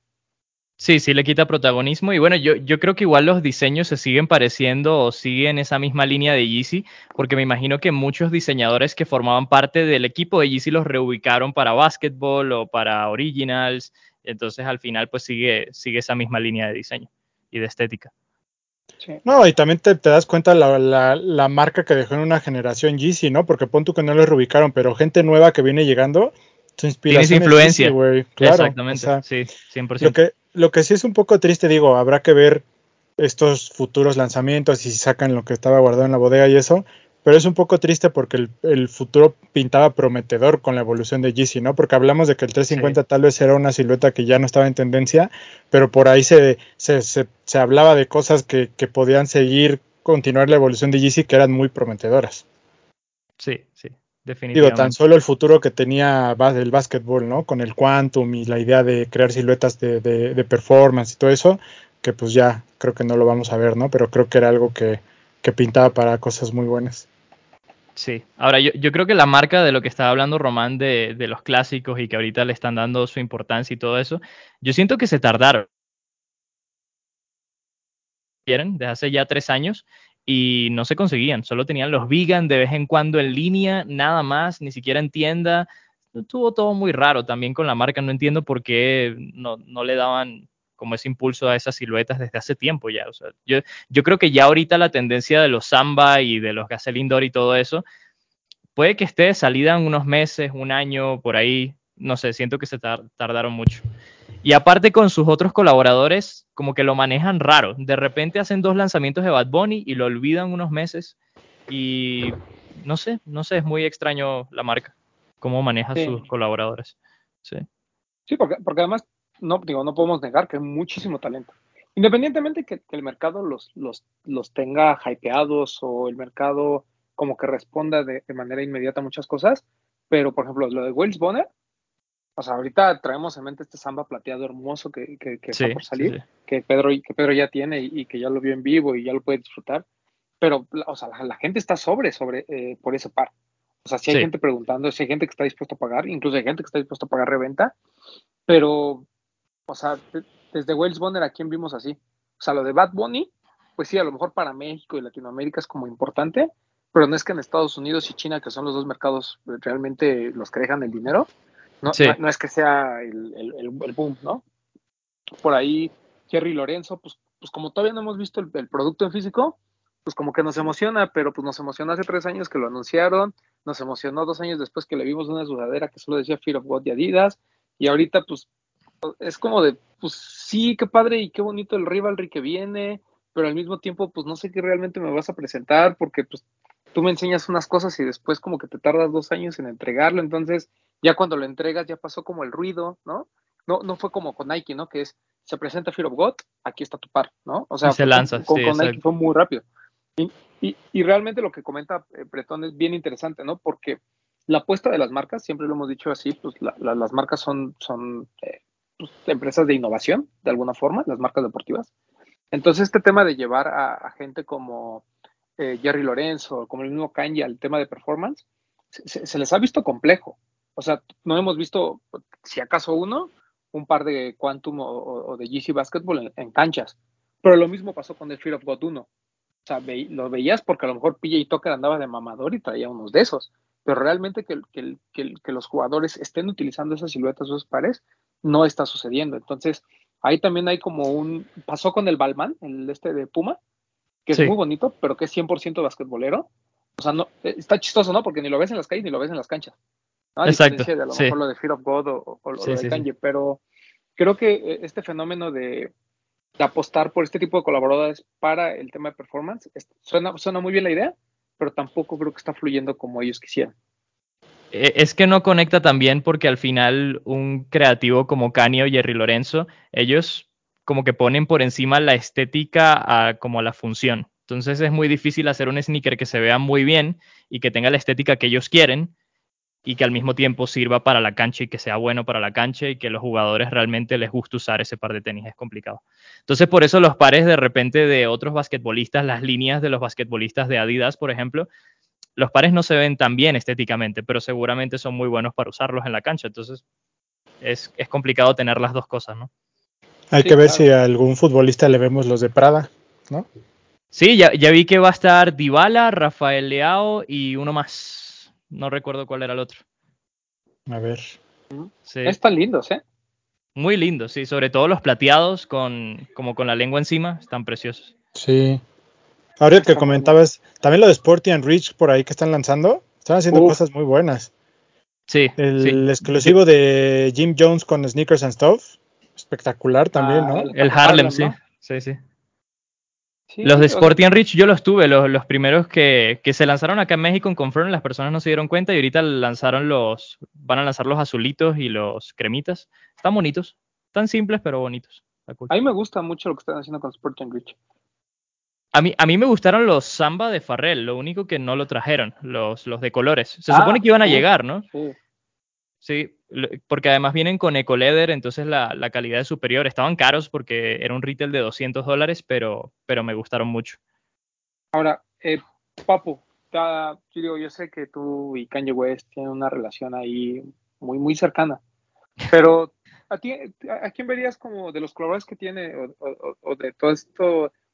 Sí, sí le quita protagonismo y bueno, yo, yo creo que igual los diseños se siguen pareciendo o siguen esa misma línea de Yeezy, porque me imagino que muchos diseñadores que formaban parte del equipo de Yeezy los reubicaron para básquetbol o para originals, entonces al final pues sigue, sigue esa misma línea de diseño y de estética. No, y también te, das cuenta la, la, marca que dejó en una generación Yeezy, ¿no? Porque pon tú que no lo reubicaron, pero gente nueva que viene llegando, inspiración influencia. Exactamente, sí, 100%. Lo que, lo que sí es un poco triste, digo, habrá que ver estos futuros lanzamientos y si sacan lo que estaba guardado en la bodega y eso, pero es un poco triste porque el, futuro pintaba prometedor con la evolución de Yeezy, ¿no? Porque hablamos de que el 350 tal vez era una silueta que ya no estaba en tendencia, pero por ahí se, se, se, hablaba de cosas que, que podían seguir, continuar la evolución de Yeezy que eran muy prometedoras. Sí, sí. Digo, tan solo el futuro que tenía el básquetbol, ¿no? Con el quantum y la idea de crear siluetas de, performance y todo eso, que pues ya creo que no lo vamos a ver, ¿no? Pero creo que era algo que, pintaba para cosas muy buenas. Sí, ahora yo, yo, creo que la marca de lo que estaba hablando Román de, de, los clásicos y que ahorita le están dando su importancia y todo eso, yo siento que se tardaron. Desde hace ya tres años y no se conseguían, solo tenían los vegan de vez en cuando en línea, nada más, ni siquiera en tienda. Estuvo todo muy raro también con la marca, no entiendo por qué no, no le daban como ese impulso a esas siluetas desde hace tiempo ya. O sea, yo, yo creo que ya ahorita la tendencia de los samba y de los gasoline y todo eso, puede que esté salida en unos meses, un año, por ahí, no sé, siento que se tardaron mucho. Y aparte con sus otros colaboradores, como que lo manejan raro. De repente hacen dos lanzamientos de Bad Bunny y lo olvidan unos meses. Y no sé, no sé, es muy extraño la marca, cómo maneja sus colaboradores. Sí, sí porque, porque además, no, digo, no podemos negar que hay muchísimo talento. Independientemente que, que el mercado los, los, los, tenga hypeados o el mercado como que responda de, de manera inmediata a muchas cosas, pero por ejemplo, lo de Wells Bonner, o sea, ahorita traemos en mente este samba plateado hermoso que, que, está por salir, Que, Pedro, que Pedro ya tiene y, que ya lo vio en vivo y ya lo puede disfrutar. Pero, o sea, la, gente está sobre, sobre eh, por ese par. O sea, si hay gente preguntando, si hay gente que está dispuesto a pagar, incluso hay gente que está dispuesto a pagar reventa, pero, o sea, desde Wells Bonner, ¿a quién vimos así? O sea, lo de Bad Bunny, pues sí, a lo mejor para México y Latinoamérica es como importante, pero no es que en Estados Unidos y China, que son los dos mercados realmente los que dejan el dinero, no, no, es que sea el, el, boom, ¿no? Por ahí, Jerry Lorenzo, pues, pues como todavía no hemos visto el, producto en físico, pues como que nos emociona, pero pues nos emocionó hace tres años que lo anunciaron, nos emocionó dos años después que le vimos una sudadera que solo decía Fear of God de Adidas, y ahorita pues es como de, pues sí, qué padre y qué bonito el rivalry que viene, pero al mismo tiempo pues no sé qué realmente me vas a presentar porque pues tú me enseñas unas cosas y después como que te tardas dos años en entregarlo, entonces ya cuando lo entregas ya pasó como el ruido, ¿no? no, no fue como con Nike, ¿no? Que es, se presenta Fear of God, aquí está tu par, ¿no? O sea, se lanza, con, sí, con Nike fue muy rápido. Y, y, y realmente lo que comenta eh, Bretón es bien interesante, ¿no? Porque la apuesta de las marcas, siempre lo hemos dicho así, pues la- la- las marcas son, son eh, pues, empresas de innovación, de alguna forma, las marcas deportivas. Entonces, este tema de llevar a, a gente como eh, Jerry Lorenzo, como el mismo Kanye al tema de performance, se- se les ha visto complejo. O sea, no hemos visto, si acaso uno, un par de Quantum o, de GC Basketball en, en canchas. Pero lo mismo pasó con el Fear of God 1. O sea, ve- lo veías porque a lo mejor PJ Tucker andaba de mamador y traía unos de esos. Pero realmente que, que- que- que los jugadores estén utilizando esas siluetas, esos pares, no está sucediendo. Entonces, ahí también hay como un. Pasó con el Balman, el este de Puma, que es muy bonito, pero que es 100% basquetbolero. O sea, no, eh, está chistoso, ¿no? Porque ni lo ves en las calles ni lo ves en las canchas. ¿No? A Exacto, diferencia de a lo sí. mejor lo de Fear of God o, o lo Sí, de sí. Kanye, pero creo que eh, este fenómeno de, de apostar por este tipo de colaboradores para el tema de performance, es- suena, suena muy bien la idea, pero tampoco creo que está fluyendo como ellos quisieran. Eh, Es que no conecta también porque al final un creativo como Kanye o Jerry Lorenzo, ellos como que ponen por encima la estética a como la función. Entonces es muy difícil hacer un sneaker que se vea muy bien y que tenga la estética que ellos quieren y que al mismo tiempo sirva para la cancha y que sea bueno para la cancha y que los jugadores realmente les guste usar ese par de tenis. Es complicado. Entonces por eso los pares de repente de otros basquetbolistas, las líneas de los basquetbolistas de Adidas, por ejemplo, los pares no se ven tan bien estéticamente, pero seguramente son muy buenos para usarlos en la cancha. Entonces, es, es complicado tener las dos cosas, ¿no? Hay Sí, que ver claro. si a algún futbolista le vemos los de Prada, ¿no? Sí, ya, ya vi que va a estar Dybala, Rafael Leao y uno más. No recuerdo cuál era el otro. A ver. Sí, Están lindos, ¿eh? muy lindo, sí. Sobre todo los plateados con, como con la lengua encima, están preciosos. Sí. Ahora que Está muy comentabas, también lo de Sporty and Rich por ahí que están lanzando, están haciendo Uf. cosas muy buenas. Sí, El sí. exclusivo de Jim Jones con Sneakers and Stuff, espectacular también, Ah, ¿no? el- El Harlem, Harlem, sí. ¿no? Sí, sí. Sí, Los de and Rich yo los tuve, los, los primeros que, que se lanzaron acá en México en Confirm, las personas no se dieron cuenta y ahorita lanzaron los, van a lanzar los azulitos y los cremitas. Están bonitos, tan simples pero bonitos. Cool. a mí me gusta mucho lo que están haciendo con and Rich. A mí, a mí me gustaron los Samba de Farrell, lo único que no lo trajeron, los, los de colores. Se Ah, supone que iban a llegar, ¿no? Sí. Porque además vienen con Eco Leather, entonces la, la calidad es superior. Estaban caros porque era un retail de 200 dólares, pero, pero me gustaron mucho. Ahora, eh, yo, digo, yo sé que tú y Kanye West tienen una relación ahí muy, muy cercana, pero ¿a, ti, a quién verías como de los colaboradores que tiene o, o- o de todo este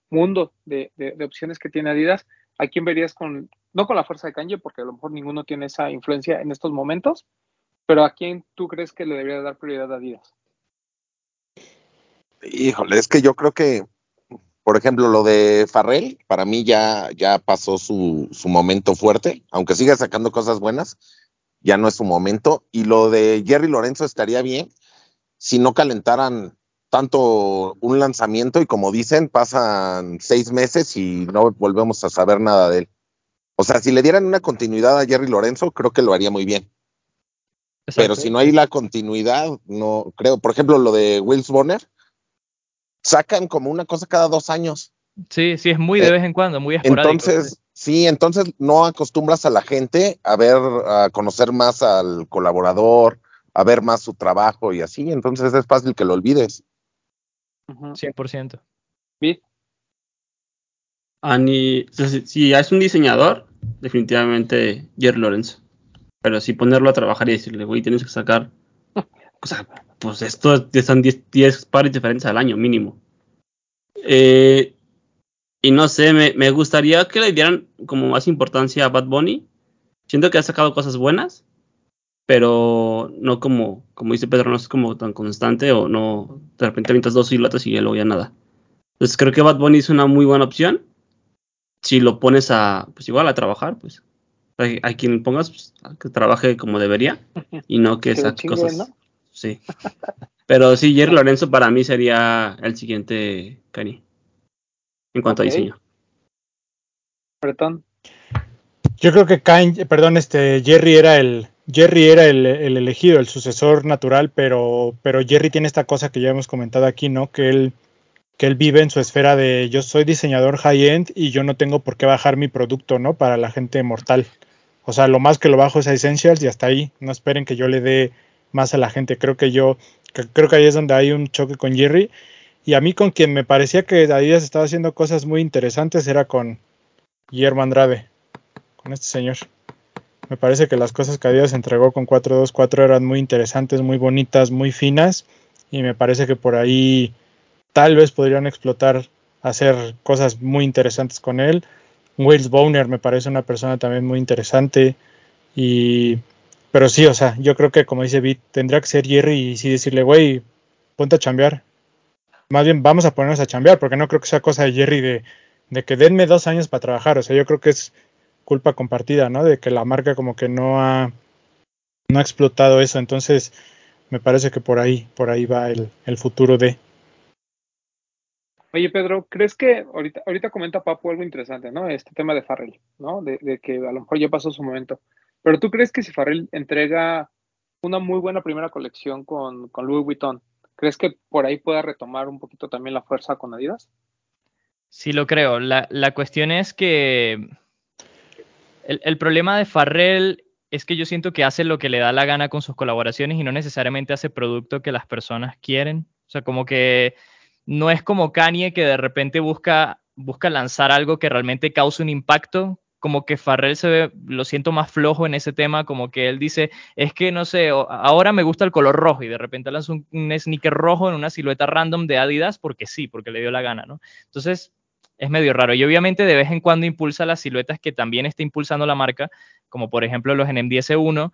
mundo de, de- de opciones que tiene Adidas? ¿A quién verías con, no con la fuerza de Kanye, porque a lo mejor ninguno tiene esa influencia en estos momentos, pero a quién tú crees que le debería dar prioridad a Adidas? Híjole, es que yo creo que, por ejemplo, lo de Farrell, para mí ya, ya pasó su, su momento fuerte, aunque siga sacando cosas buenas, ya no es su momento. Y lo de Jerry Lorenzo estaría bien si no calentaran tanto un lanzamiento y como dicen, pasan seis meses y no volvemos a saber nada de él. O sea, si le dieran una continuidad a Jerry Lorenzo, creo que lo haría muy bien. Pero si no hay la continuidad, no creo. Por ejemplo, lo de Wills Bonner, sacan como una cosa cada dos años. Sí, sí, es muy de Eh, vez en cuando, muy esporádico. Entonces, sí, entonces no acostumbras a la gente a ver, a conocer más al colaborador, a ver más su trabajo y así. Entonces es fácil que lo olvides. Ujú. sí, 100%. Bit, Ani, si, si es un diseñador, definitivamente Jerry Lorenzo. Pero si ponerlo a trabajar y decirle, güey, tienes que sacar. O sea, pues esto están 10, 10 pares diferentes al año, mínimo. Eh, y no sé, me, me gustaría que le dieran como más importancia a Bad Bunny. Siento que ha sacado cosas buenas, pero no como, como dice Pedro, no es como tan constante o no, de repente avientas dos siluetas y ya luego ya nada. Entonces creo que Bad Bunny es una muy buena opción. Si lo pones a, pues igual a trabajar, pues a, a quien pongas pues, a que trabaje como debería <laughs> y no que saque cosas. ¿no? Sí. Pero sí, Jerry <laughs> Lorenzo para mí sería el siguiente Kanye en cuanto a diseño. Bretón. Yo creo que Kanye, perdón, este Jerry era el, Jerry era el, el, elegido, el sucesor natural, pero, pero Jerry tiene esta cosa que ya hemos comentado aquí, ¿no? Que él, que él vive en su esfera de yo soy diseñador high-end y yo no tengo por qué bajar mi producto, ¿no? Para la gente mortal. O sea, lo más que lo bajo es a Essentials y hasta ahí. No esperen que yo le dé más a la gente. Creo que yo, que, creo que ahí es donde hay un choque con Jerry. Y a mí con quien me parecía que Adidas estaba haciendo cosas muy interesantes era con Guillermo Andrade, con este señor. Me parece que las cosas que Adidas entregó con 424 eran muy interesantes, muy bonitas, muy finas. Y me parece que por ahí tal vez podrían explotar, hacer cosas muy interesantes con él. Wales Bowner me parece una persona también muy interesante. Y, pero sí, o sea, yo creo que como dice Vic, tendría que ser Jerry y sí decirle, güey, ponte a chambear. Más bien vamos a ponernos a chambear, porque no creo que sea cosa de Jerry de, de que denme dos años para trabajar. O sea, yo creo que es culpa compartida, ¿no? De que la marca como que no ha, no ha explotado eso. Entonces, me parece que por ahí, por ahí va el, el futuro de. Oye, Pedro, ¿crees que ahorita, ahorita comenta Papu algo interesante, ¿no? Este tema de Farrell, ¿no? De, que a lo mejor ya pasó su momento. Pero tú crees que si Farrell entrega una muy buena primera colección con, con Louis Vuitton, ¿crees que por ahí pueda retomar un poquito también la fuerza con Adidas? Sí, lo creo. La, la cuestión es que el, el, problema de Farrell es que yo siento que hace lo que le da la gana con sus colaboraciones y no necesariamente hace producto que las personas quieren. O sea, como que no es como Kanye que de repente busca, busca lanzar algo que realmente cause un impacto. Como que Farrell se ve, lo siento más flojo en ese tema, como que él dice, es que no sé, ahora me gusta el color rojo y de repente lanza un, un sneaker rojo en una silueta random de Adidas porque sí, porque le dio la gana, ¿no? Entonces, es medio raro. Y obviamente de vez en cuando impulsa las siluetas que también está impulsando la marca, como por ejemplo los NMDS1,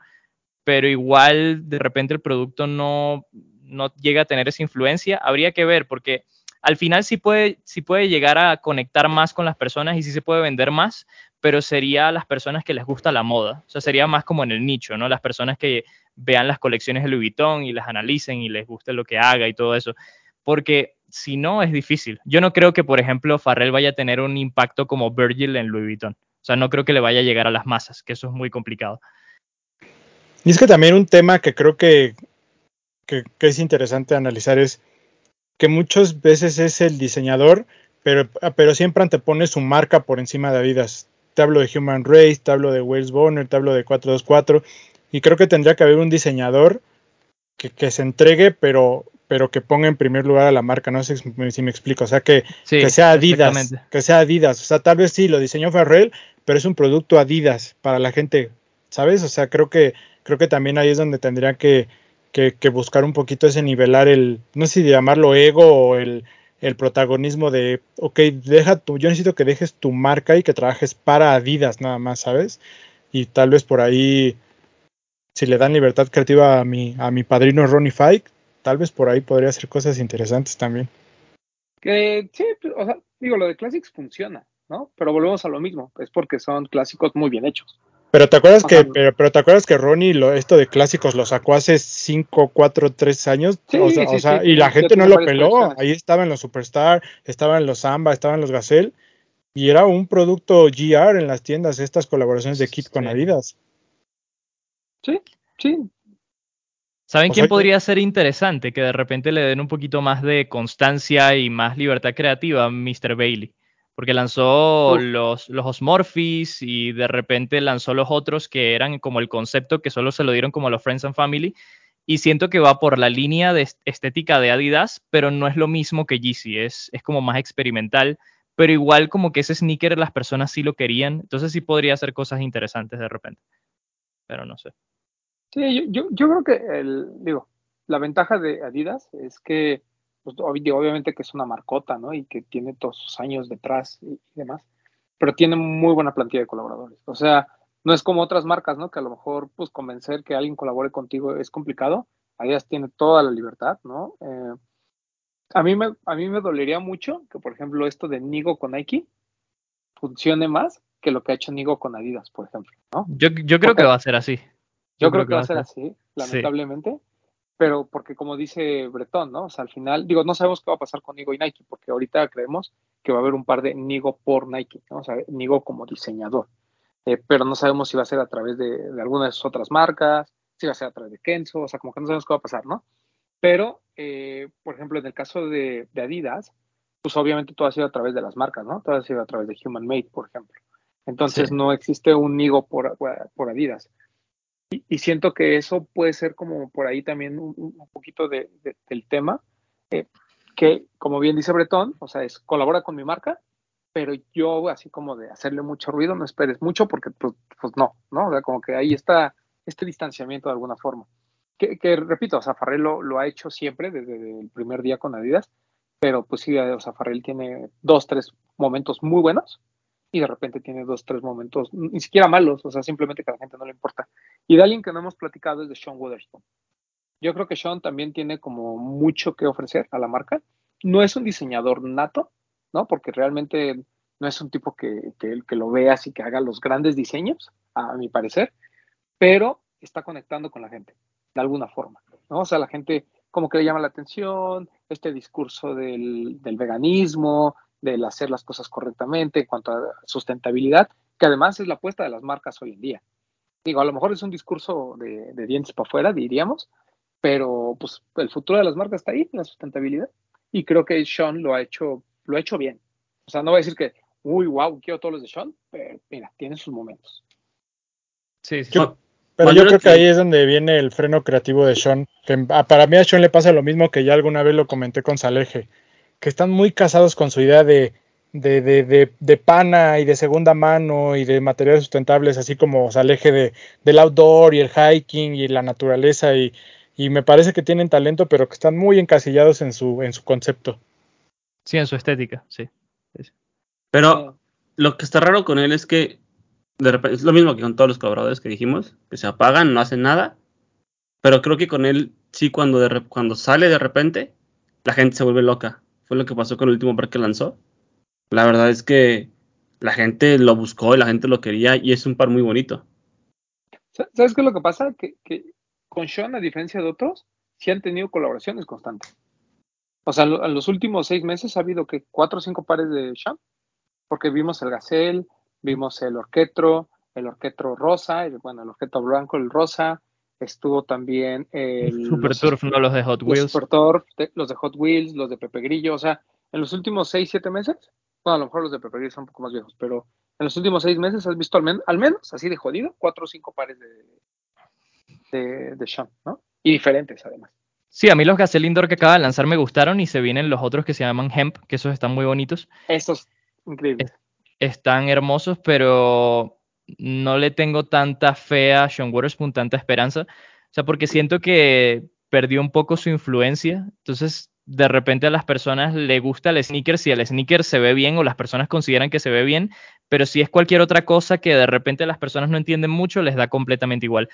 pero igual de repente el producto no, no llega a tener esa influencia. Habría que ver, porque al final sí puede, sí puede llegar a conectar más con las personas y sí se puede vender más, pero sería a las personas que les gusta la moda. O sea, sería más como en el nicho, ¿no? Las personas que vean las colecciones de Louis Vuitton y las analicen y les guste lo que haga y todo eso. Porque si no, es difícil. Yo no creo que, por ejemplo, Farrell vaya a tener un impacto como Virgil en Louis Vuitton. O sea, no creo que le vaya a llegar a las masas, que eso es muy complicado. Y es que también un tema que creo que, que, que es interesante analizar es que muchas veces es el diseñador, pero, pero siempre antepone su marca por encima de Adidas. Te hablo de Human Race, te hablo de Wales Bonner, te hablo de 424, y creo que tendría que haber un diseñador que, que se entregue, pero, pero que ponga en primer lugar a la marca, no sé si me, si me explico, o sea, que, Sí, que sea Adidas, que sea Adidas, o sea, tal vez sí, lo diseñó Farrell, pero es un producto Adidas para la gente, ¿sabes? O sea, creo que, creo que también ahí es donde tendría que, que, que buscar un poquito ese nivelar el, no sé si llamarlo ego o el, el protagonismo de, ok, deja tu, yo necesito que dejes tu marca y que trabajes para Adidas nada más, ¿sabes? Y tal vez por ahí, si le dan libertad creativa a mi, a mi padrino Ronnie Fike, tal vez por ahí podría hacer cosas interesantes también. Que sí, o sea, digo, lo de Classics funciona, ¿no? Pero volvemos a lo mismo, es porque son clásicos muy bien hechos. Pero te acuerdas que, pero, pero, te acuerdas que Ronnie lo, esto de clásicos lo sacó hace 5, 4, 3 años, Sí, o sea, sí, o sea sí, y la sí, gente no lo peló, ahí estaban los Superstar, estaban los Samba, estaban los Gazelle, y era un producto GR en las tiendas, estas colaboraciones de Kit con Sí. Adidas. Sí, sí, ¿Saben O quién que- podría ser interesante? Que de repente le den un poquito más de constancia y más libertad creativa Mr. Bailey. Porque lanzó los, los Osmorphis y de repente lanzó los otros que eran como el concepto que solo se lo dieron como a los Friends and Family. Y siento que va por la línea de est- estética de Adidas, pero no es lo mismo que Yeezy. Es, es como más experimental. Pero igual como que ese sneaker las personas sí lo querían. Entonces sí podría hacer cosas interesantes de repente. Pero no sé. Sí, yo, yo, yo creo que el, digo, la ventaja de Adidas es que, pues, obviamente que es una marcota, ¿no? Y que tiene todos sus años detrás y, demás, pero tiene muy buena plantilla de colaboradores. O sea, no es como otras marcas, ¿no? Que a lo mejor, pues, convencer que alguien colabore contigo es complicado. Adidas tiene toda la libertad, ¿no? Eh, a mí me, a mí me dolería mucho que, por ejemplo, esto de Nigo con Nike funcione más que lo que ha hecho Nigo con Adidas, por ejemplo, ¿no? Yo, yo creo que va a ser así. Yo, creo, que va a ser así, Sí. Pero porque como dice Bretón, ¿no? O sea, al final, digo, no sabemos qué va a pasar con Nigo y Nike, porque ahorita creemos que va a haber un par de Nigo por Nike, ¿no? O sea, Nigo como diseñador. eh, pero no sabemos si va a ser a través de, de alguna de sus otras marcas, si va a ser a través de Kenzo, o sea, como que no sabemos qué va a pasar, ¿no? Pero, eh, por ejemplo, en el caso de, de, Adidas, pues obviamente todo ha sido a través de las marcas, ¿no? Todo ha sido a través de Human Made, por ejemplo. Entonces sí. no existe un nigo por, por Adidas. Y, siento que eso puede ser como por ahí también un, un poquito de, de, del tema, eh, que como bien dice Bretón, o sea, es colabora con mi marca, pero yo así como de hacerle mucho ruido, no esperes mucho porque pues, pues no, ¿no? O sea, como que ahí está este distanciamiento de alguna forma. Que, que repito, o sea, Farrell lo, lo, ha hecho siempre desde el primer día con Adidas, pero pues sí, o sea, Farrell tiene dos, tres momentos muy buenos y de repente tiene dos, tres momentos ni siquiera malos, o sea, simplemente que a la gente no le importa. Y de alguien que no hemos platicado es de Sean Wotherspoon. Yo creo que Sean también tiene como mucho que ofrecer a la marca. No es un diseñador nato, ¿no? Porque realmente no es un tipo que, que, que lo veas y que haga los grandes diseños, a mi parecer, pero está conectando con la gente de alguna forma, ¿no? O sea, la gente como que le llama la atención, este discurso del, del veganismo, del hacer las cosas correctamente en cuanto a sustentabilidad, que además es la apuesta de las marcas hoy en día. Digo, a lo mejor es un discurso de, de dientes para afuera, diríamos, pero pues el futuro de las marcas está ahí, la sustentabilidad. Y creo que Sean lo ha hecho, lo ha hecho bien. O sea, no voy a decir que, uy, wow, quiero todos los de Sean, pero mira, tiene sus momentos. Sí, sí. Yo, pero yo creo que ahí es donde viene el freno creativo de Sean. Que para mí a Sean le pasa lo mismo que ya alguna vez lo comenté con Saleje, que están muy casados con su idea de, de, de, de, de pana y de segunda mano y de materiales sustentables, así como Saleje de, del outdoor y el hiking y la naturaleza y, y me parece que tienen talento, pero que están muy encasillados en su, en su concepto. Sí, en su estética, sí. sí. Pero lo que está raro con él es que de repente, es lo mismo que con todos los colaboradores que dijimos, que se apagan, no hacen nada, pero creo que con él sí cuando, de, cuando sale de repente, la gente se vuelve loca. Fue lo que pasó con el último par que lanzó. La verdad es que la gente lo buscó y la gente lo quería y es un par muy bonito. ¿Sabes qué es lo que pasa? Que, con Sean, a diferencia de otros, sí han tenido colaboraciones constantes. O sea, en los últimos seis meses ha habido que cuatro o cinco pares de Sean, porque vimos el Gazelle, vimos el orquetro, el orquetro rosa, el, bueno, el orquetro blanco, el rosa, estuvo también el Super los, Turf, no los de Hot Wheels. Los Super Turf, de, los de Hot Wheels, los de Pepe Grillo, o sea, en los últimos 6, 7 meses, bueno, a lo mejor los de Pepe Grillo son un poco más viejos, pero en los últimos 6 meses has visto al, men al menos, así de jodido, 4 o 5 pares de, de, de Sean, ¿no? Y diferentes además. Sí, a mí los Gazelle Indoor que acaba de lanzar me gustaron y se vienen los otros que se llaman Hemp, que esos están muy bonitos. Estos, increíbles. Están hermosos, pero no le tengo tanta fe a Sean Waterspoon, tanta esperanza. O sea, porque siento que perdió un poco su influencia. Entonces, de repente a las personas le gusta el sneaker si el sneaker se ve bien o las personas consideran que se ve bien, pero si es cualquier otra cosa que de repente las personas no entienden mucho, les da completamente igual,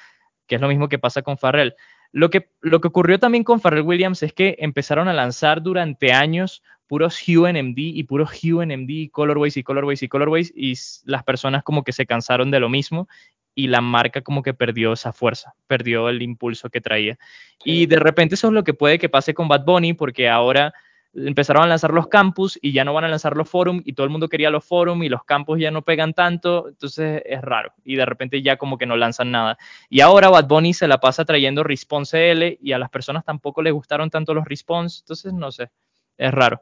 que es lo mismo que pasa con Farrell. Lo que, lo que ocurrió también con Farrell Williams es que empezaron a lanzar durante años puros HUNMD y puros HUNMD, colorways y colorways y colorways y las personas como que se cansaron de lo mismo y la marca como que perdió esa fuerza, perdió el impulso que traía. Y de repente eso es lo que puede que pase con Bad Bunny porque ahora empezaron a lanzar los campus y ya no van a lanzar los forum y todo el mundo quería los forum y los campus ya no pegan tanto, entonces es raro y de repente ya como que no lanzan nada. Y ahora Bad Bunny se la pasa trayendo Response L y a las personas tampoco les gustaron tanto los Response, entonces no sé, es raro.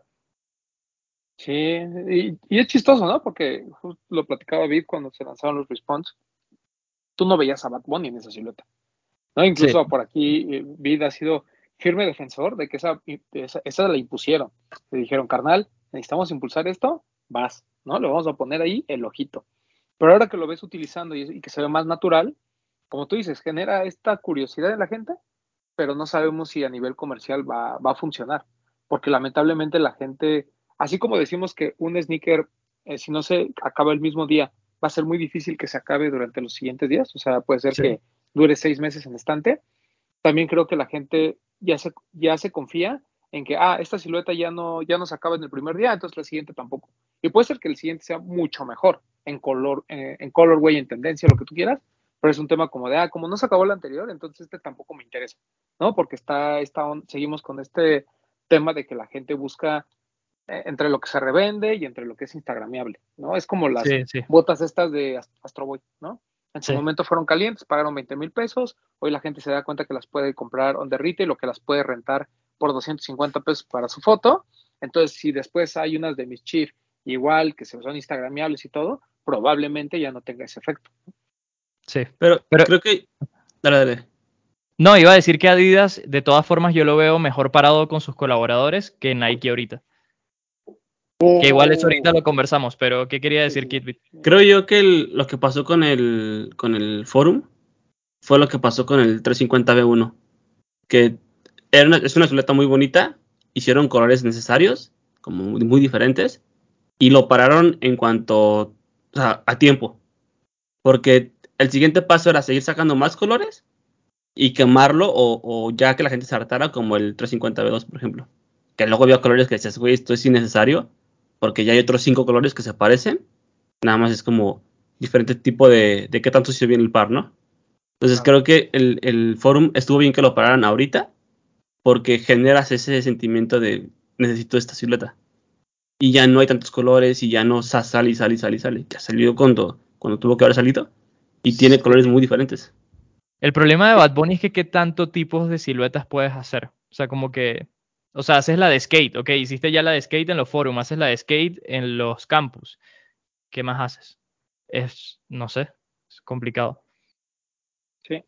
Sí, y, y, es chistoso, ¿no? Porque lo platicaba Vid cuando se lanzaron los Response. Tú no veías a Bad Bunny en esa silueta. ¿no? Incluso sí. por aquí Vid ha sido firme defensor de que esa, esa, esa, la impusieron. Le dijeron, carnal, necesitamos impulsar esto, vas, ¿no? Le vamos a poner ahí el ojito. Pero ahora que lo ves utilizando y, y que se ve más natural, como tú dices, genera esta curiosidad en la gente, pero no sabemos si a nivel comercial va, va a funcionar. Porque lamentablemente la gente así como decimos que un sneaker, eh, si no se acaba el mismo día, va a ser muy difícil que se acabe durante los siguientes días, o sea, puede ser sí. que dure seis meses en estante, también creo que la gente ya se, ya se confía en que, ah, esta silueta ya no, ya no se acaba en el primer día, entonces la siguiente tampoco. Y puede ser que el siguiente sea mucho mejor en color, eh, en colorway, en tendencia, lo que tú quieras, pero es un tema como de, ah, como no se acabó el anterior, entonces este tampoco me interesa, ¿no? Porque está, está seguimos con este tema de que la gente busca eh, entre lo que se revende y entre lo que es instagramiable, ¿no? Es como las Sí, sí. botas estas de Ast- Astroboy, ¿no? En su Sí. momento fueron calientes, pagaron 20 mil pesos, hoy la gente se da cuenta que las puede comprar on the retail o que las puede rentar por 250 pesos para su foto, entonces si después hay unas de Mischief igual que se son instagramiables y todo, probablemente ya no tenga ese efecto. Sí. Pero, Pero- creo que. Dale, dale. No, iba a decir que Adidas, de todas formas, yo lo veo mejor parado con sus colaboradores que Nike ahorita. Que igual eso ahorita lo conversamos, pero ¿qué quería decir Kitbit? Creo yo que el- lo que pasó con el, con el forum fue lo que pasó con el 350B1. Que era una- es una silueta muy bonita, hicieron colores necesarios, como muy, muy diferentes, y lo pararon en cuanto o sea, a tiempo. Porque el siguiente paso era seguir sacando más colores y quemarlo, o, o ya que la gente se hartara, como el 350B2, por ejemplo. Que luego había colores que decías, güey, esto es innecesario, porque ya hay otros cinco colores que se parecen nada más es como diferente tipo de, de qué tanto se viene el par, ¿no? Entonces creo que el, el forum estuvo bien que lo pararan ahorita porque generas ese sentimiento de necesito esta silueta. Y ya no hay tantos colores y ya no sa- sale y sale y sale y sale. Ya salió cuando, cuando tuvo que haber salido y tiene colores muy diferentes. El problema de Bad Bunny es que qué tanto tipos de siluetas puedes hacer. O sea, como que, o sea, haces la de skate, ok, hiciste ya la de skate en los foros, haces la de skate en los campus. ¿Qué más haces? Es, no sé, es complicado. Sí.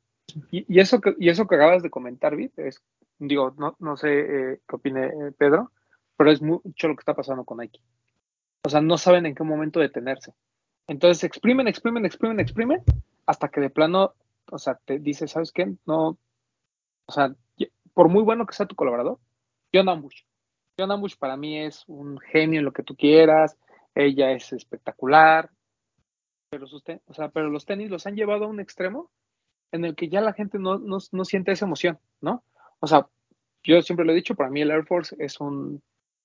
Y, eso que, y eso que acabas de comentar, Vit, es, digo, no, no sé eh, qué opine eh, Pedro, pero es mucho lo que está pasando con Nike. O sea, no saben en qué momento detenerse. Entonces exprimen, exprimen, exprimen, exprimen, hasta que de plano, o sea, te dice, ¿sabes qué? No, o sea, por muy bueno que sea tu colaborador, John Ambush. John Ambush para mí es un genio en lo que tú quieras, ella es espectacular, pero, sus ten- o sea, pero los tenis los han llevado a un extremo en el que ya la gente no, no, no siente esa emoción, ¿no? O sea, yo siempre lo he dicho, para mí el Air Force es un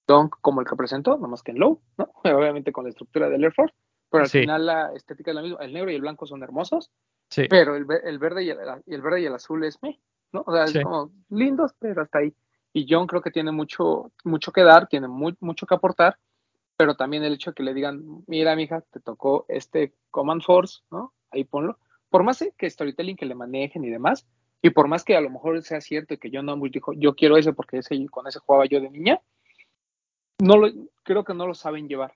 dunk como el que presentó, nomás que en low, ¿no? <laughs> Obviamente con la estructura del Air Force, pero al Sí. final la estética es la misma. El negro y el blanco son hermosos, Sí. pero el, el verde y el, verde y el azul es me, ¿no? O sea, es como lindos, pero hasta ahí. Y John creo que tiene mucho, mucho que dar, tiene mucho que aportar, pero también el hecho de que le digan, mira, mija, te tocó este Command Force, ¿no? Ahí ponlo. Por más que storytelling que le manejen y demás, y por más que a lo mejor sea cierto que John Ambush dijo, yo quiero ese porque ese, con ese jugaba yo de niña, no lo, creo que no lo saben llevar.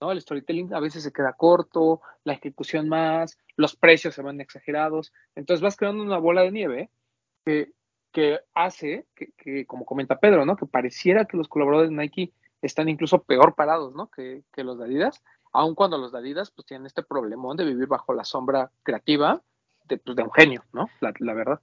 ¿no? El storytelling a veces se queda corto, la ejecución más, los precios se van exagerados, entonces vas creando una bola de nieve que, que hace que, como comenta Pedro, ¿no? que pareciera que los colaboradores de Nike están incluso peor parados ¿no? que, que los de Adidas, aun cuando los de Adidas pues tienen este problemón de vivir bajo la sombra creativa de, pues, de un genio, ¿no? La, la verdad.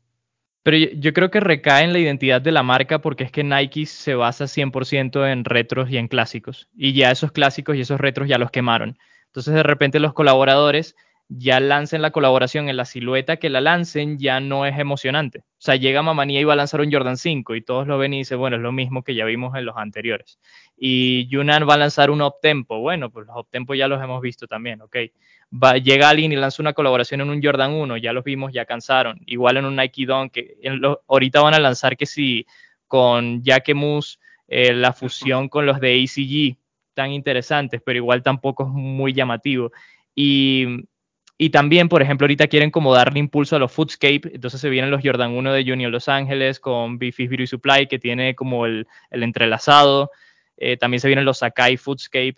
Pero yo, yo creo que recae en la identidad de la marca porque es que Nike se basa 100% en retros y en clásicos. Y ya esos clásicos y esos retros ya los quemaron. Entonces de repente los colaboradores ya lancen la colaboración en la silueta que la lancen ya no es emocionante. O sea, llega Mamanía y va a lanzar un Jordan 5 y todos lo ven y dicen, bueno, es lo mismo que ya vimos en los anteriores. Y Yunan va a lanzar un Optempo. Bueno, pues los Optempo ya los hemos visto también, ok. Va, llega alguien y lanza una colaboración en un Jordan 1, ya los vimos, ya cansaron. Igual en un Nike Dunk, que en lo, ahorita van a lanzar que sí, con Jacquemus, eh, la fusión con los de ACG, tan interesantes, pero igual tampoco es muy llamativo. Y, y también, por ejemplo, ahorita quieren como darle impulso a los Foodscape, entonces se vienen los Jordan 1 de Junior Los Ángeles con Beefy Beauty Supply, que tiene como el, el entrelazado. Eh, también se vienen los Sakai Foodscape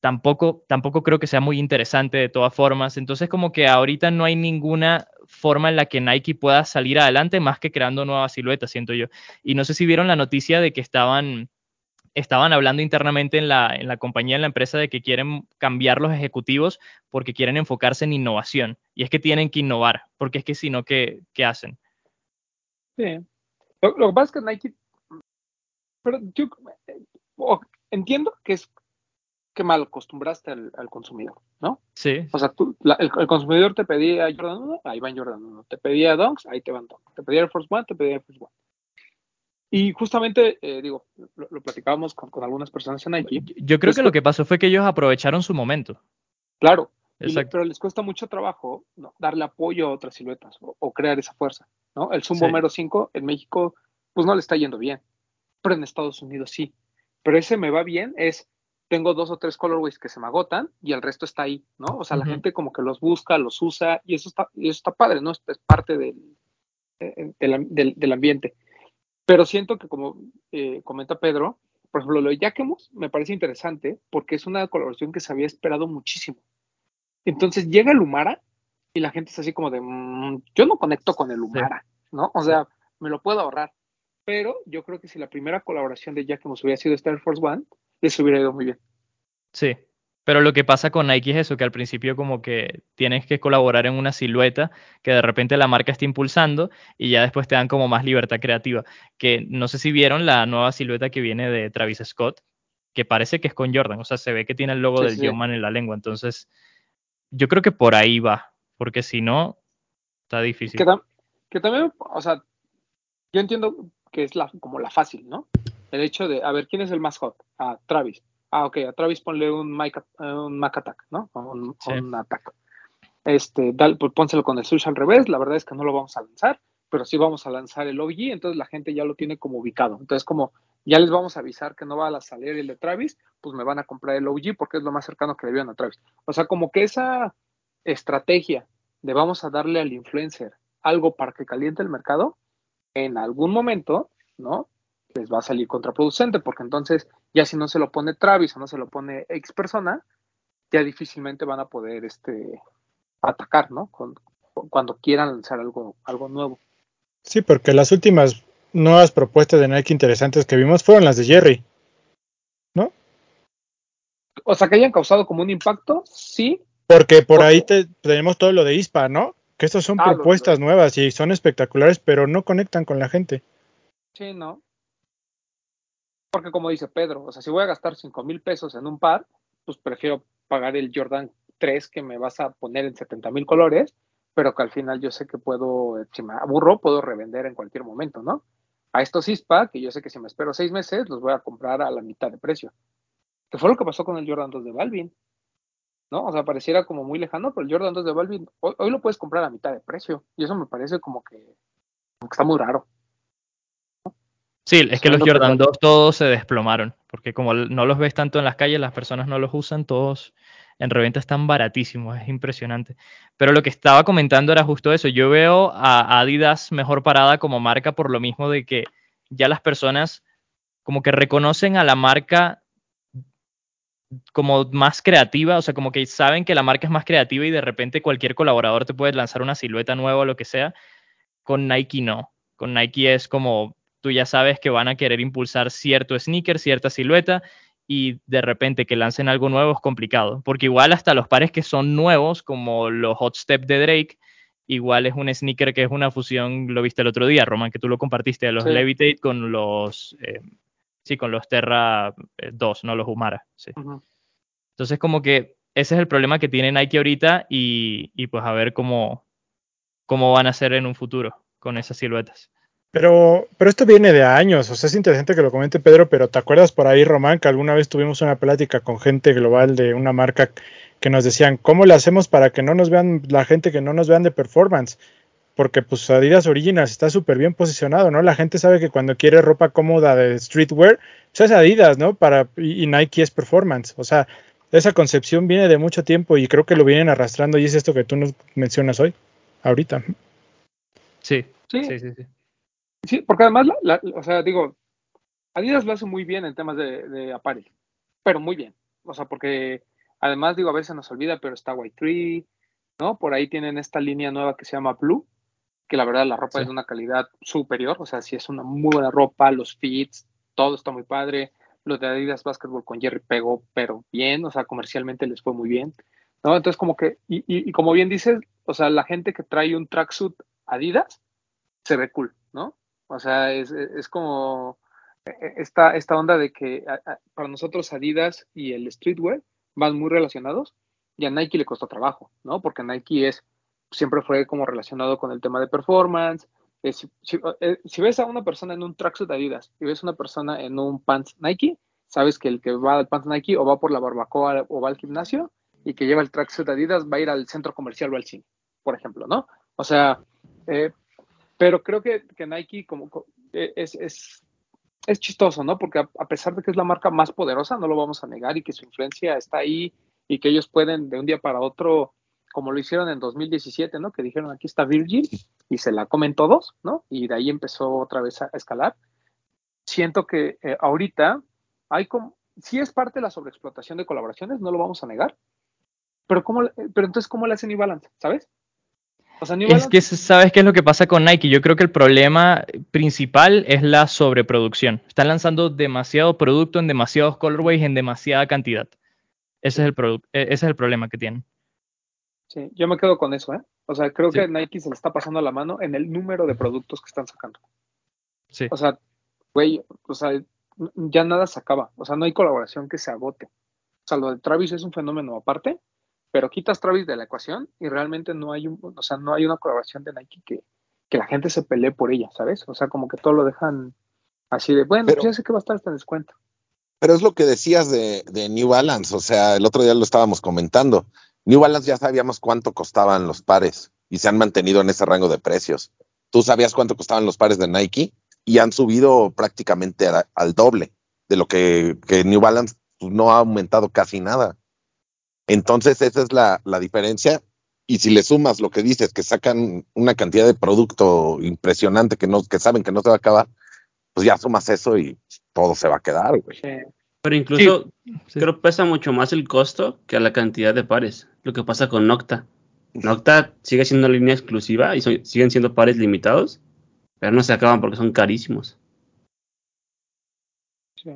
tampoco, tampoco creo que sea muy interesante de todas formas. Entonces, como que ahorita no hay ninguna forma en la que Nike pueda salir adelante más que creando nuevas siluetas, siento yo. Y no sé si vieron la noticia de que estaban, estaban hablando internamente en la, en la compañía, en la empresa, de que quieren cambiar los ejecutivos porque quieren enfocarse en innovación. Y es que tienen que innovar, porque es que si no, ¿qué, qué hacen? Sí. Lo, lo, que pasa es que Nike, pero yo oh, entiendo que es que mal acostumbraste al, al, consumidor, ¿no? Sí. O sea, tú, la, el, el, consumidor te pedía Jordan 1, ahí van Jordan 1. Te pedía Dunks, ahí te van Dunks. Te pedía Air Force One, te pedía Air Force One. Y justamente, eh, digo, lo, lo platicábamos con, con, algunas personas en Nike. Yo creo pues, que lo que pasó fue que ellos aprovecharon su momento. Claro, le, pero les cuesta mucho trabajo ¿no? darle apoyo a otras siluetas o, o, crear esa fuerza, ¿no? El Zoom Bomero sí. 5 en México, pues no le está yendo bien, pero en Estados Unidos sí pero ese me va bien, es tengo dos o tres colorways que se me agotan y el resto está ahí, ¿no? O sea, la gente como que los busca, los usa y eso está, y eso está padre, ¿no? Es, es parte del, eh, del, am- del- del ambiente. Pero siento que como eh, comenta Pedro, por ejemplo, lo de Yakemos me parece interesante porque es una colaboración que se había esperado muchísimo. Entonces llega el Humara y la gente es así como de, "Mm, yo no conecto con el Humara, ¿no? O sea, me lo puedo ahorrar. Pero yo creo que si la primera colaboración de Yakemos hubiera sido Star Force One, les hubiera ido muy bien. Sí, pero lo que pasa con Nike es eso, que al principio como que tienes que colaborar en una silueta que de repente la marca está impulsando y ya después te dan como más libertad creativa. Que no sé si vieron la nueva silueta que viene de Travis Scott, que parece que es con Jordan, o sea, se ve que tiene el logo Sí, del sí, en la lengua, entonces yo creo que por ahí va, porque si no, está difícil. Que, tam- que también, o sea, yo entiendo que es la, como la fácil, ¿no? El hecho de, a ver, ¿quién es el más hot? A Travis. Ah, ok, a Travis ponle un Mac, un Mac Attack, ¿no? O un, Sí. un Attack. Este, dal, pues pónselo con el sush al revés. La verdad es que no lo vamos a lanzar, pero sí vamos a lanzar el OG, entonces la gente ya lo tiene como ubicado. Entonces, como ya les vamos a avisar que no va a salir el de Travis, pues me van a comprar el OG porque es lo más cercano que le vieron a Travis. O sea, como que esa estrategia de vamos a darle al influencer algo para que caliente el mercado, en algún momento, ¿no? Les va a salir contraproducente, porque entonces ya si no se lo pone Travis o no se lo pone X persona, ya difícilmente van a poder este, atacar, ¿no? Con- cuando quieran lanzar algo, algo nuevo. Sí, porque las últimas nuevas propuestas de Nike interesantes que vimos fueron las de Jerry. O sea, que hayan causado como un impacto, sí, Porque por Porque- ahí te- tenemos todo lo de ISPA, ¿no? Que estas son Ah, lo- propuestas nuevas y son espectaculares, pero no conectan con la gente. sí, no. Porque como dice Pedro, o sea, si voy a gastar 5 mil pesos en un par, pues prefiero pagar el Jordan 3 que me vas a poner en 70 mil colores, pero que al final yo sé que puedo, si me aburro, puedo revender en cualquier momento, ¿no? A estos ISPA, que yo sé que si me espero seis meses, los voy a comprar a la mitad de precio. Que fue lo que pasó con el Jordan 2 de Balvin, ¿no? O sea, pareciera como muy lejano, pero el Jordan 2 de Balvin, hoy, hoy lo puedes comprar a mitad de precio, y eso me parece como que, como que está muy raro. Sí, es que los Jordan no- 2 todos se desplomaron, porque como no los ves tanto en las calles, las personas no los usan, todos en reventa están baratísimos, es impresionante. Pero lo que estaba comentando era justo eso, yo veo a Adidas mejor parada como marca por lo mismo de que ya las personas como que reconocen a la marca como más creativa, o sea, como que saben que la marca es más creativa y de repente cualquier colaborador te puede lanzar una silueta nueva o lo que sea. Con Nike no. Con Nike es como tú ya sabes que van a querer impulsar cierto sneaker, cierta silueta y de repente que lancen algo nuevo es complicado, porque igual hasta los pares que son nuevos, como los Hot Step de Drake, igual es un sneaker que es una fusión, lo viste el otro día, Roman, que tú lo compartiste, de los Sí. Levitate con los, eh, sí, con los Terra eh, 2, no los Humara, sí. Entonces, como que ese es el problema que tiene Nike ahorita y, y pues a ver cómo, cómo van a ser en un futuro con esas siluetas. Pero, pero esto viene de años, o sea, es interesante que lo comente Pedro, pero ¿te acuerdas por ahí, Román, que alguna vez tuvimos una plática con gente global de una marca que nos decían, ¿cómo le hacemos para que no nos vean la gente que no nos vean de performance? Porque pues Adidas Originals está súper bien posicionado, ¿no? La gente sabe que cuando quiere ropa cómoda de streetwear, pues es Adidas, ¿no? Para, y, y Nike es performance, o sea, esa concepción viene de mucho tiempo y creo que lo vienen arrastrando y es esto que tú nos mencionas hoy, ahorita. Sí, Sí. sí, sí. sí. Sí, porque además, la, la- o sea, digo, Adidas lo hace muy bien en temas de, de apparel, pero muy bien. O sea, porque además, digo, a veces nos olvida, pero está White Tree, ¿no? Por ahí tienen esta línea nueva que se llama Blue, que la verdad la ropa Sí. es de una calidad superior, o sea, si es una muy buena ropa, los fits, todo está muy padre. Los de Adidas Basketball con Jerry pegó, pero bien, o sea, comercialmente les fue muy bien, ¿no? Entonces, como que, y, y- y como bien dices, o sea, la gente que trae un tracksuit Adidas se ve cool, ¿no? O sea, es, es como eh, esta, esta onda de que para nosotros Adidas y el streetwear van muy relacionados y a Nike le costó trabajo, ¿no? Porque Nike es, siempre fue como relacionado con el tema de performance. Eh, si, si ves a una persona en un tracksuit Adidas y ves a una persona en un pants Nike, sabes que el que va al pants Nike o va por la barbacoa o va al gimnasio y que lleva el tracksuit Adidas va a ir al centro comercial o al cine, por ejemplo, ¿no? O sea, eh, pero creo que, Nike como co- eh, es, chistoso, ¿no? Porque a, pesar de que es la marca más poderosa, no lo vamos a negar y que su influencia está ahí y que ellos pueden de un día para otro, como lo hicieron en 2017, ¿no? Que dijeron aquí está Virgin y se la comen todos, ¿no? Y de ahí empezó otra vez a escalar. Siento que eh, ahorita hay como, sí es parte de la sobreexplotación de colaboraciones, no lo vamos a negar, pero, ¿cómo, pero entonces, ¿cómo le hacen New Balance? ¿Sabes? O sea. Es que, ¿sabes qué es lo que pasa con Nike? Yo creo que el problema principal es la sobreproducción. Están lanzando demasiado producto en demasiados colorways en demasiada cantidad. Ese, es, el e, ese es el problema que tienen. Sí, yo me quedo con eso, ¿eh? O sea, creo sí. que Nike se le está pasando la mano en el número de productos que están sacando. Sí. O sea, güey, o sea, ya nada se acaba. O sea, no hay colaboración que se agote. O sea, lo de Travis es un fenómeno aparte, pero quitas Travis de la ecuación y realmente no hay un, o sea, no hay una colaboración de Nike que, que la gente se pelee por ella, ¿sabes? O sea, como que todo lo dejan así de, bueno, pero, pues ya sé que va a estar este descuento. Pero es lo que decías de, de New Balance, o sea, el otro día lo estábamos comentando. New Balance ya sabíamos cuánto costaban los pares y se han mantenido en ese rango de precios. Tú sabías cuánto costaban los pares de Nike y han subido prácticamente a, al doble de lo que, que New Balance pues, no ha aumentado casi nada. Entonces esa es la, la, diferencia. Y si le sumas lo que dices, que sacan una cantidad de producto impresionante que, no, que saben que no se va a acabar, pues ya sumas eso y todo se va a quedar, güey. Sí. Pero incluso sí, creo que pesa mucho más el costo que la cantidad de pares. Lo que pasa con Nocta. Nocta sigue siendo una línea exclusiva y so, siguen siendo pares limitados, pero no se acaban porque son carísimos. Sí.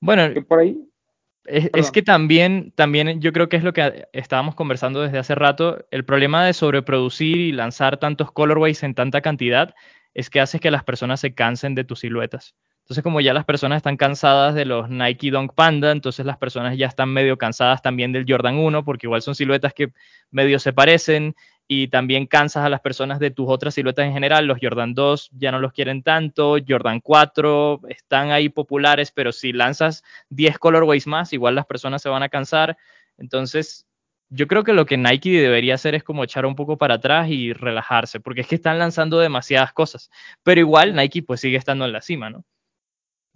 Bueno, por ahí. Es, es, que también, también yo creo que es lo que estábamos conversando desde hace rato. El problema de sobreproducir y lanzar tantos colorways en tanta cantidad es que hace que las personas se cansen de tus siluetas. Entonces, como ya las personas están cansadas de los Nike Dunk Panda, entonces las personas ya están medio cansadas también del Jordan 1, porque igual son siluetas que medio se parecen, y también cansas a las personas de tus otras siluetas en general. Los Jordan 2 ya no los quieren tanto, Jordan 4 están ahí populares, pero si lanzas 10 colorways más, igual las personas se van a cansar. Entonces, yo creo que lo que Nike debería hacer es como echar un poco para atrás y relajarse, porque es que están lanzando demasiadas cosas, pero igual Nike pues sigue estando en la cima, ¿no?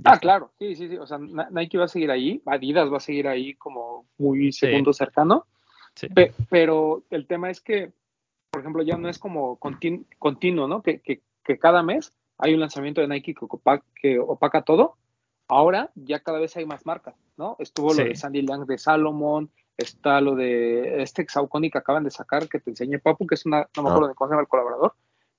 Ah, claro, sí, sí, sí. O sea, Nike va a seguir ahí, Adidas va a seguir ahí como muy segundo sí. cercano. Sí. Pe pero el tema es que, por ejemplo, ya no es como continu continuo, ¿no? Que, que, que, cada mes hay un lanzamiento de Nike que opaca, que opaca, todo. Ahora ya cada vez hay más marcas, ¿no? Estuvo sí. lo de Sandy Lang de Salomon, está lo de este Saucony que acaban de sacar, que te enseñé Papu, que es una, no me acuerdo de cómo se llama el colaborador,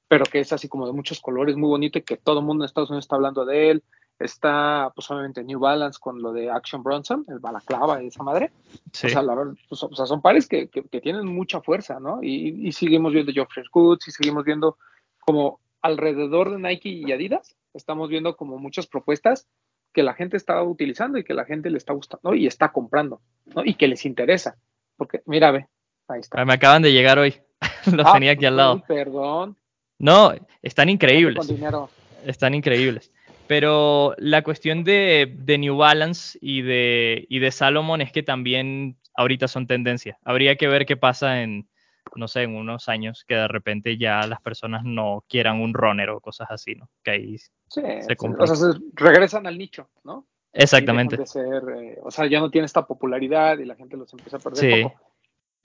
pero que es así como de muchos colores, muy bonito y que todo el mundo en Estados Unidos está hablando de él. Está, pues obviamente, New Balance con lo de Action Bronson, el balaclava y esa madre. Sí. O, sea, la verdad, pues, o sea, son pares que, que, que, tienen mucha fuerza, ¿no? Y, y seguimos viendo Geoffrey Goods y seguimos viendo como alrededor de Nike y Adidas, estamos viendo como muchas propuestas que la gente está utilizando y que la gente le está gustando y está comprando, ¿no? Y que les interesa. Porque, mira, ve, ahí está. Me acaban de llegar hoy. <laughs> Los ah, tenía aquí al lado. Perdón. No, están increíbles. Están increíbles. Pero la cuestión de, de, New Balance y de, y de Salomon es que también ahorita son tendencia. Habría que ver qué pasa en, no sé, en unos años, que de repente ya las personas no quieran un runner o cosas así, ¿no? Que ahí sí, se compra. O sea, se regresan al nicho, ¿no? Exactamente. De ser, eh, o sea, ya no tiene esta popularidad y la gente los empieza a perder sí. poco.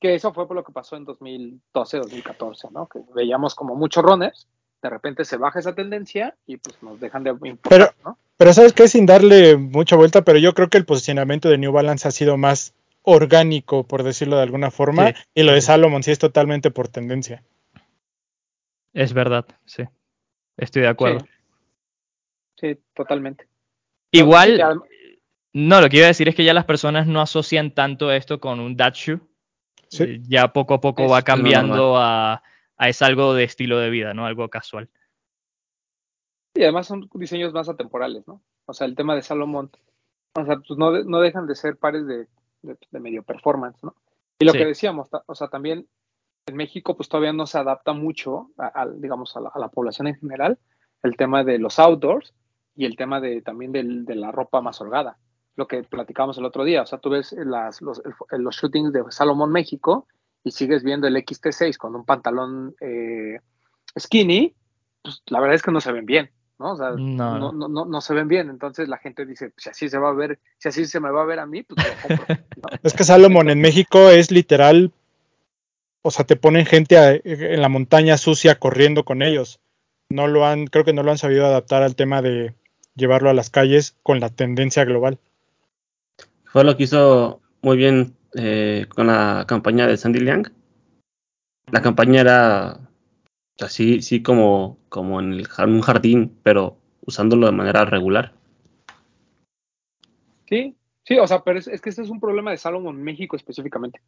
Que eso fue por lo que pasó en 2012, 2014, ¿no? Que veíamos como muchos runners de repente se baja esa tendencia y pues nos dejan de importar, pero, ¿no? Pero sabes que sin darle mucha vuelta, pero yo creo que el posicionamiento de New Balance ha sido más orgánico, por decirlo de alguna forma, sí. y lo de Salomon sí es totalmente por tendencia. Es verdad, sí. Estoy de acuerdo. Sí, sí totalmente. Igual, no, lo que iba a decir es que ya las personas no asocian tanto esto con un dad shoe. Sí. Ya poco a poco es va cambiando a a es algo de estilo de vida, ¿no? Algo casual. Y además son diseños más atemporales, ¿no? O sea, el tema de Salomón, o sea, pues no, no dejan de ser pares de, de, de medio performance, ¿no? Y lo sí. que decíamos, o sea, también en México pues todavía no se adapta mucho, a, a digamos, a la, a la, población en general, el tema de los outdoors y el tema de también del, de la ropa más holgada. Lo que platicamos el otro día, o sea, tú ves las, los, los shootings de Salomón México y sigues viendo el XT6 con un pantalón eh, skinny, pues la verdad es que no se ven bien. ¿no? O sea, No, no, no. no, se ven bien. Entonces la gente dice, si así se va a ver, si así se me va a ver a mí, pues lo compro. ¿no? <laughs> Es que Salomon en México es literal, o sea, te ponen gente a- en la montaña sucia corriendo con ellos. No lo han, creo que no lo han sabido adaptar al tema de llevarlo a las calles con la tendencia global. Fue lo que hizo muy bien eh, con la campaña de Sandy Liang. La campaña era sea, sí, como, como en el, un jardín, pero usándolo de manera regular. Sí, sí, o sea, pero es, es que este es un problema de Salomon México específicamente,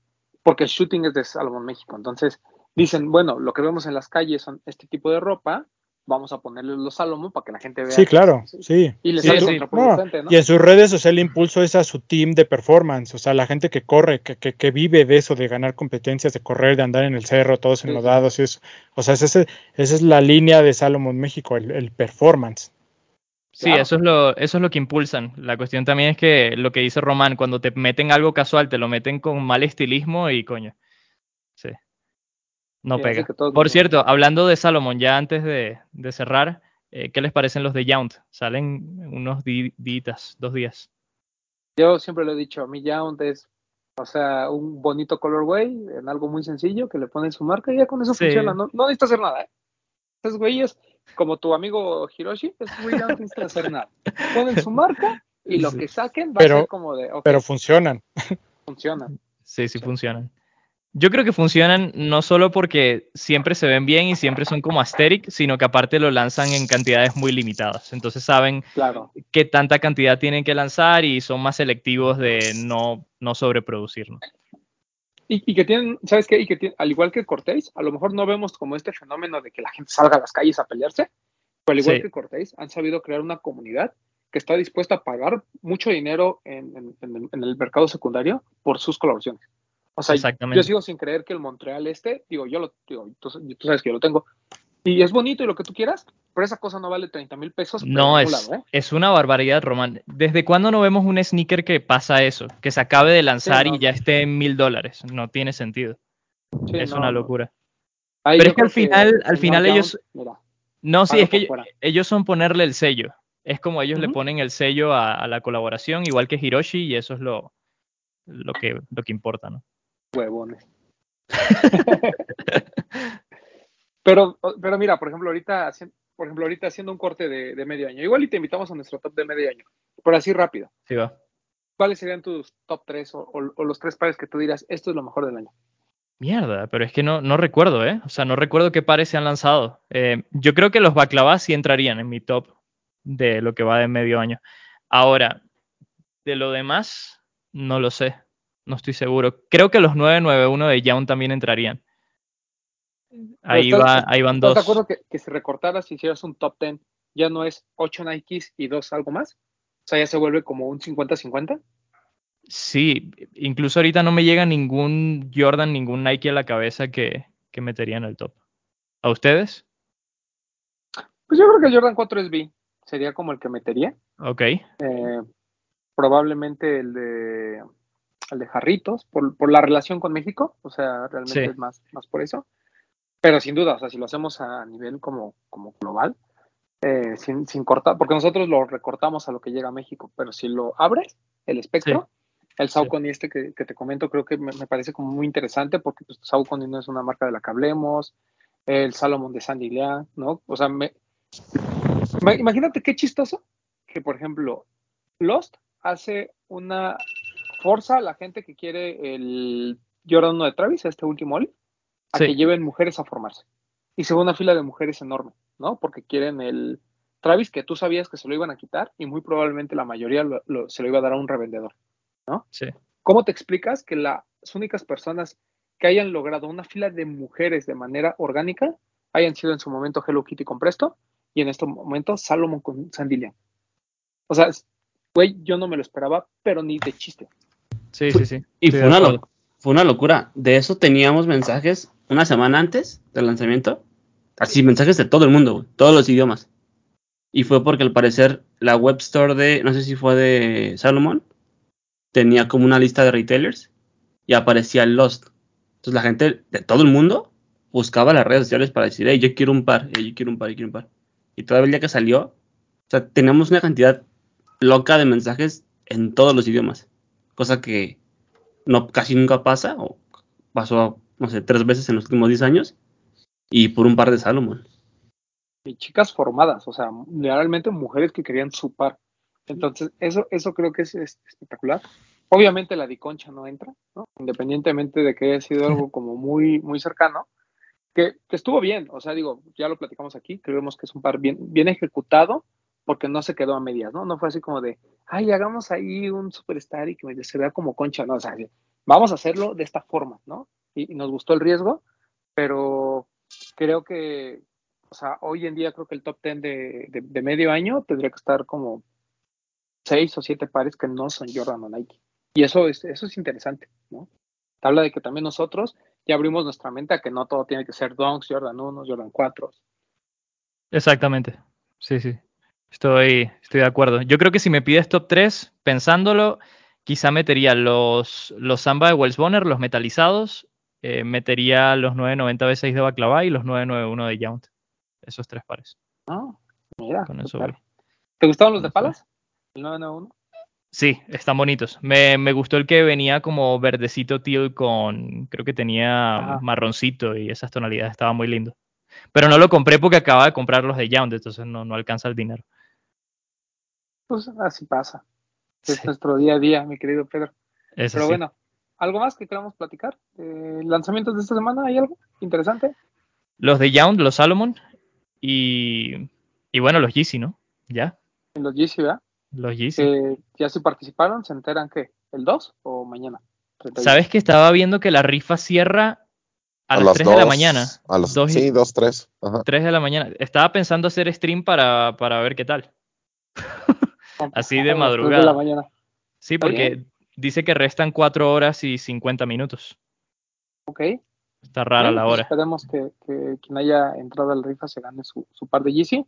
porque el shooting es de Salomon México. Entonces dicen, bueno, lo que vemos en las calles son este tipo de ropa, vamos a ponerle los Salomon para que la gente vea. Sí, que- claro, sí. Y les Sí, sale sí. contraproducente, ¿no? Y en sus redes, o sea, el impulso es a su team de performance, o sea, la gente que corre, que, que, que vive de eso, de ganar competencias, de correr, de andar en el cerro, todos Sí, enlodados y eso. O sea, esa, es- esa es la línea de Salomon México, el, el performance. Sí, Claro. eso es lo, eso es lo que impulsan. La cuestión también es que lo que dice Román, cuando te meten algo casual, te lo meten con mal estilismo y coño. No Sí, pega. Por cierto, hablando de Salomon, ya antes de, de cerrar, eh, ¿qué les parecen los de Yount? Salen unos días, dos días. Yo siempre lo he dicho, a mí Yount es, o sea, un bonito colorway en algo muy sencillo que le ponen su marca y ya con eso Sí. funciona. No, no necesita hacer nada. ¿eh? Esos güeyes, como tu amigo Hiroshi, esos güeyes no necesitan hacer nada. Ponen su marca y lo Sí. que saquen va Pero- a ser como de, ok, Pero funcionan. funciona. Sí, sí funcionan. Yo creo que funcionan no solo porque siempre se ven bien y siempre son como aesthetic, sino que aparte lo lanzan en cantidades muy limitadas. Entonces saben Claro. qué tanta cantidad tienen que lanzar y son más selectivos de no, no sobreproducir. ¿no? Y, y que tienen, ¿sabes qué? Y que tienen, al igual que Cortés, a lo mejor no vemos como este fenómeno de que la gente salga a las calles a pelearse, pero al igual Sí. que Cortés, han sabido crear una comunidad que está dispuesta a pagar mucho dinero en, en- en el mercado secundario por sus colaboraciones. O sea, Exactamente. yo sigo sin creer que el Montreal este, digo, yo lo, digo, tú, tú sabes que yo lo tengo, y es bonito y lo que tú quieras, pero esa cosa no vale 30 mil pesos. No, es, lado, ¿eh? es una barbaridad, Román. ¿Desde cuándo no vemos un sneaker que pasa eso? Que se acabe de lanzar no, y ya esté en mil dólares. No tiene sentido. Sí, es no, una locura. Pero es que al final- al final ellos- mira, No, sí, es que ellos, fuera. ellos son ponerle el sello. Es como ellos le ponen el sello a, a la colaboración, igual que Hiroshi, y eso es lo, lo, que, lo que importa, ¿no? Huevones. <laughs> pero, pero mira, por ejemplo, ahorita, por ejemplo, ahorita haciendo un corte de, de medio año, igual y te invitamos a nuestro top de medio año, pero así rápido. Sí, va. ¿Cuáles serían tus top 3 o, o- o los tres pares que tú dirás, esto es lo mejor del año? Mierda, pero es que no, no recuerdo, ¿eh? O sea, no recuerdo qué pares se han lanzado. Eh, yo creo que los Baklavas sí entrarían en mi top de lo que va de medio año. Ahora, de lo demás, no lo sé. No estoy seguro. Creo que los 991 de Young también entrarían. Ahí, va, ahí van ¿Estás dos. de acuerdo que, que si recortaras y hicieras un top 10, ya no es 8 Nikes y 2 algo más? O sea, ya se vuelve como un 50-50. Sí, incluso ahorita no me llega ningún Jordan, ningún Nike a la cabeza que, que metería en el top. ¿A ustedes? Pues yo creo que el Jordan 4 SB sería como el que metería. Ok. Eh, probablemente el de el de Jarritos, por, por la relación con México, o sea, realmente Sí. es más, más por eso. Pero sin duda, o sea, si lo hacemos a nivel como, como global, eh, sin, sin cortar, porque nosotros lo recortamos a lo que llega a México, pero si lo abres, el espectro, el Saucony este que, que te comento, creo que me, me parece como muy interesante, porque pues, Saucony no es una marca de la que hablemos, el Salomon de Sandy Lea, ¿no? O sea, me, imagínate qué chistoso que, por ejemplo, Lost hace una forza a la gente que quiere el Jordan 1 de Travis, este último Oli, a Sí. que lleven mujeres a formarse. Y se ve una fila de mujeres enorme, ¿no? Porque quieren el Travis que tú sabías que se lo iban a quitar y muy probablemente la mayoría lo- lo- se lo iba a dar a un revendedor. Sí. ¿Cómo te explicas que las únicas personas que hayan logrado una fila de mujeres de manera orgánica hayan sido en su momento Hello Kitty con Presto y en este momento Salomon con Sandilia? O sea, güey, yo no me lo esperaba, pero ni de chiste. Sí, sí, sí. Y fue una, lo- fue una locura. De eso teníamos mensajes una semana antes del lanzamiento. Así, mensajes de todo el mundo, todos los idiomas. Y fue porque al parecer la web store de, no sé si fue de Salomon, tenía como una lista de retailers y aparecía el Lost. Entonces la gente de todo el mundo buscaba las redes sociales para decir, hey, yo quiero un par, hey, yo quiero un par, yo quiero un par. Y todavía el día que salió, sea, tenemos una cantidad loca de mensajes en todos los idiomas. Cosa que no casi nunca pasa, o pasó, no sé, tres veces en los últimos 10 años, y por un par de Salomon. Y chicas formadas, o sea, realmente mujeres que querían su par. Entonces, eso, eso creo que es, es espectacular. Obviamente la diconcha no entra, ¿no? Independientemente de que haya sido algo <laughs> como muy, muy cercano, que, que estuvo bien, o sea, digo, ya lo platicamos aquí, creemos que es un par bien, bien ejecutado, porque no se quedó a medias, ¿no? No fue así como de, ay, hagamos ahí un superstar y que se vea como concha, no, o sea, vamos a hacerlo de esta forma, ¿no? Y, nos gustó el riesgo, pero creo que, o sea, hoy en día creo que el top 10 de, de, medio año tendría que estar como seis o siete pares que no son Jordan o Nike. Y eso es, eso es interesante, ¿no? Habla de que también nosotros ya abrimos nuestra mente a que no todo tiene que ser Dunks, Jordan 1, Jordan 4. Exactamente. Sí, sí. Estoy, estoy de acuerdo. Yo creo que si me pides top 3, pensándolo, quizá metería los, los Samba de Wells Bonner, los metalizados, eh, metería los 990 B6 de Baklava y los 991 de Yount. Esos tres pares. Ah, mira. Con eso. ¿Te gustaban los de palas? ¿El 991? Sí, están bonitos. Me, me, gustó el que venía como verdecito teal con, creo que tenía Ajá. marroncito y esas tonalidades, estaba muy lindo. Pero no lo compré porque acababa de comprar los de Yount, entonces no, no alcanza el dinero. Pues así pasa. Es Sí. nuestro día a día, mi querido Pedro. Eso Pero sí. bueno, ¿algo más que queramos platicar? Eh, ¿Lanzamientos de esta semana? ¿Hay algo interesante? Los de Yount, los Salomon y, y bueno, los Yeezy, ¿no? Ya, los GC, ¿verdad? los Yeezy. Eh, ya si participaron, ¿se enteran qué? ¿El 2 o mañana? 31. ¿Sabes que estaba viendo que la rifa cierra a, las 3 de la mañana? A los, Dos y- sí, dos, tres. Ajá. 3 de la mañana. Estaba pensando hacer stream para, para ver qué tal. Así de madrugada. de la mañana. Sí, porque dice que restan 4 horas y 50 minutos. Ok. Está rara la pues hora. esperemos que, que quien haya entrado al rifa se gane su, su par de Yeezy.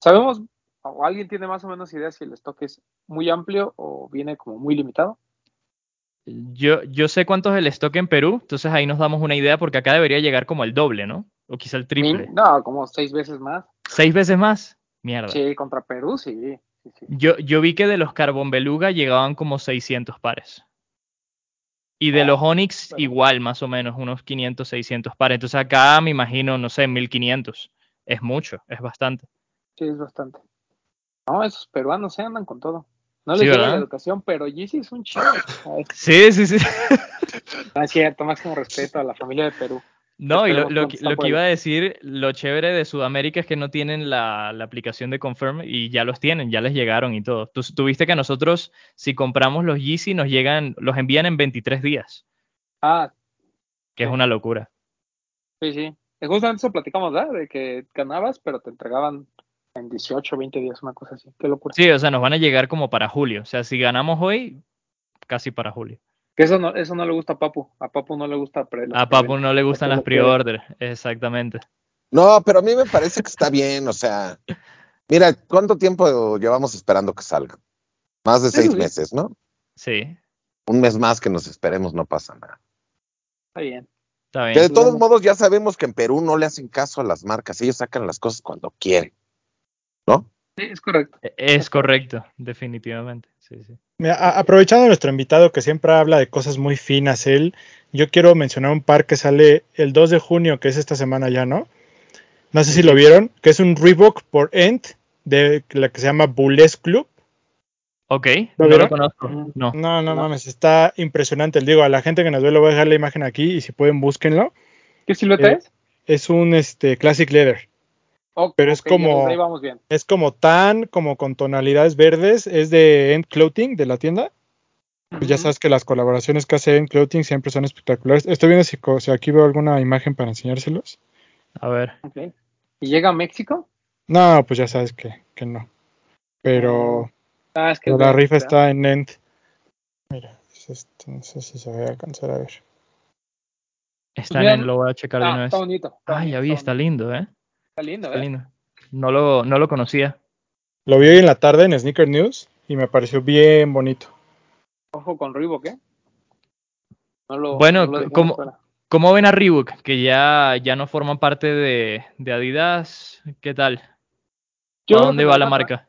¿Sabemos o alguien tiene más o menos idea si el stock es muy amplio o viene como muy limitado? Yo, yo sé cuánto es el stock en Perú, entonces ahí nos damos una idea porque acá debería llegar como el doble, ¿no? O quizá el triple. No, como seis veces más. ¿Seis veces más? Mierda. Sí, contra Perú, sí. Sí, sí. Yo, yo vi que de los Carbon Beluga llegaban como 600 pares. Y de Oh, los Onyx igual, más o menos, unos 500, 600 pares. Entonces acá me imagino, no sé, 1500. Es mucho, es bastante. Sí, es bastante. No, esos peruanos se andan con todo. No Sí, les ¿verdad? la educación, pero Yeezy es un chido. Ay, <laughs> Sí, sí, sí. <laughs> No es cierto, máximo respeto a la familia de Perú. No, y lo, lo que- lo iba a decir, lo chévere de Sudamérica es que no tienen la, la aplicación de Confirm y ya los tienen, ya les llegaron y todo. Tú, tú viste que a nosotros, si compramos los Yeezy, nos llegan, los envían en 23 días, Ah, que es una locura. sí, sí. Justamente eso platicamos, ¿verdad? De que ganabas, pero te entregaban en 18, 20 días, una cosa así. Qué locura. Sí, o sea, nos van a llegar como para julio. O sea, si ganamos hoy, casi para julio. Que eso no, eso no le gusta a Papu. A Papu no le gusta pre A Papu no le gustan las pre-order, exactamente. No, pero a mí me parece que está bien, o sea, mira, ¿cuánto tiempo llevamos esperando que salga? Más de seis sí. meses, ¿no? Sí, Un mes más que nos esperemos, no pasa nada. Está bien. está Que de bien. todos modos ya sabemos que en Perú no le hacen caso a las marcas, ellos sacan las cosas cuando quieren, ¿no? Sí, es correcto. E- Es correcto, definitivamente. Sí, sí. Mira, a- aprovechando a nuestro invitado que siempre habla de cosas muy finas, él, yo quiero mencionar un par que sale el 2 de junio, que es esta semana ya, ¿no? No sé si lo vieron, que es un Reebok por End, de la que se llama Bulles Club. Ok, ¿Lo no lo conozco. No. No, no No. mames, está impresionante. Les digo, a la gente que nos ve, le voy a dejar la imagen aquí y si pueden, búsquenlo. ¿Qué silueta Eh, es? Es un este, Classic Leather. Pero es como- desde ahí vamos bien. Es como tan, como con tonalidades verdes. Es de End Clothing, de la tienda. Pues ya sabes que las colaboraciones que hace End Clothing siempre son espectaculares. Estoy viendo si, si aquí veo alguna imagen para enseñárselos. A ver. ¿Y llega a México? No, pues ya sabes que, que no. Pero, Ah, es que la de- rifa ¿verdad? está en End. Mira, es esto, no sé si se va a alcanzar a ver. Están mira, en, lo voy a checar de Ah, una vez. está bonito. está Ah, ya bonito, vi, está bonito. lindo, ¿eh? Está lindo, Está ¿eh? lindo. No lo, no lo conocía. Lo vi hoy en la tarde en Sneaker News y me pareció bien bonito. Ojo con Reebok, ¿eh? No lo, Bueno, no como-. ¿Cómo ven a Reebok? Que ya, ya no forman parte de, de Adidas. ¿Qué tal? Yo ¿A dónde va la marca?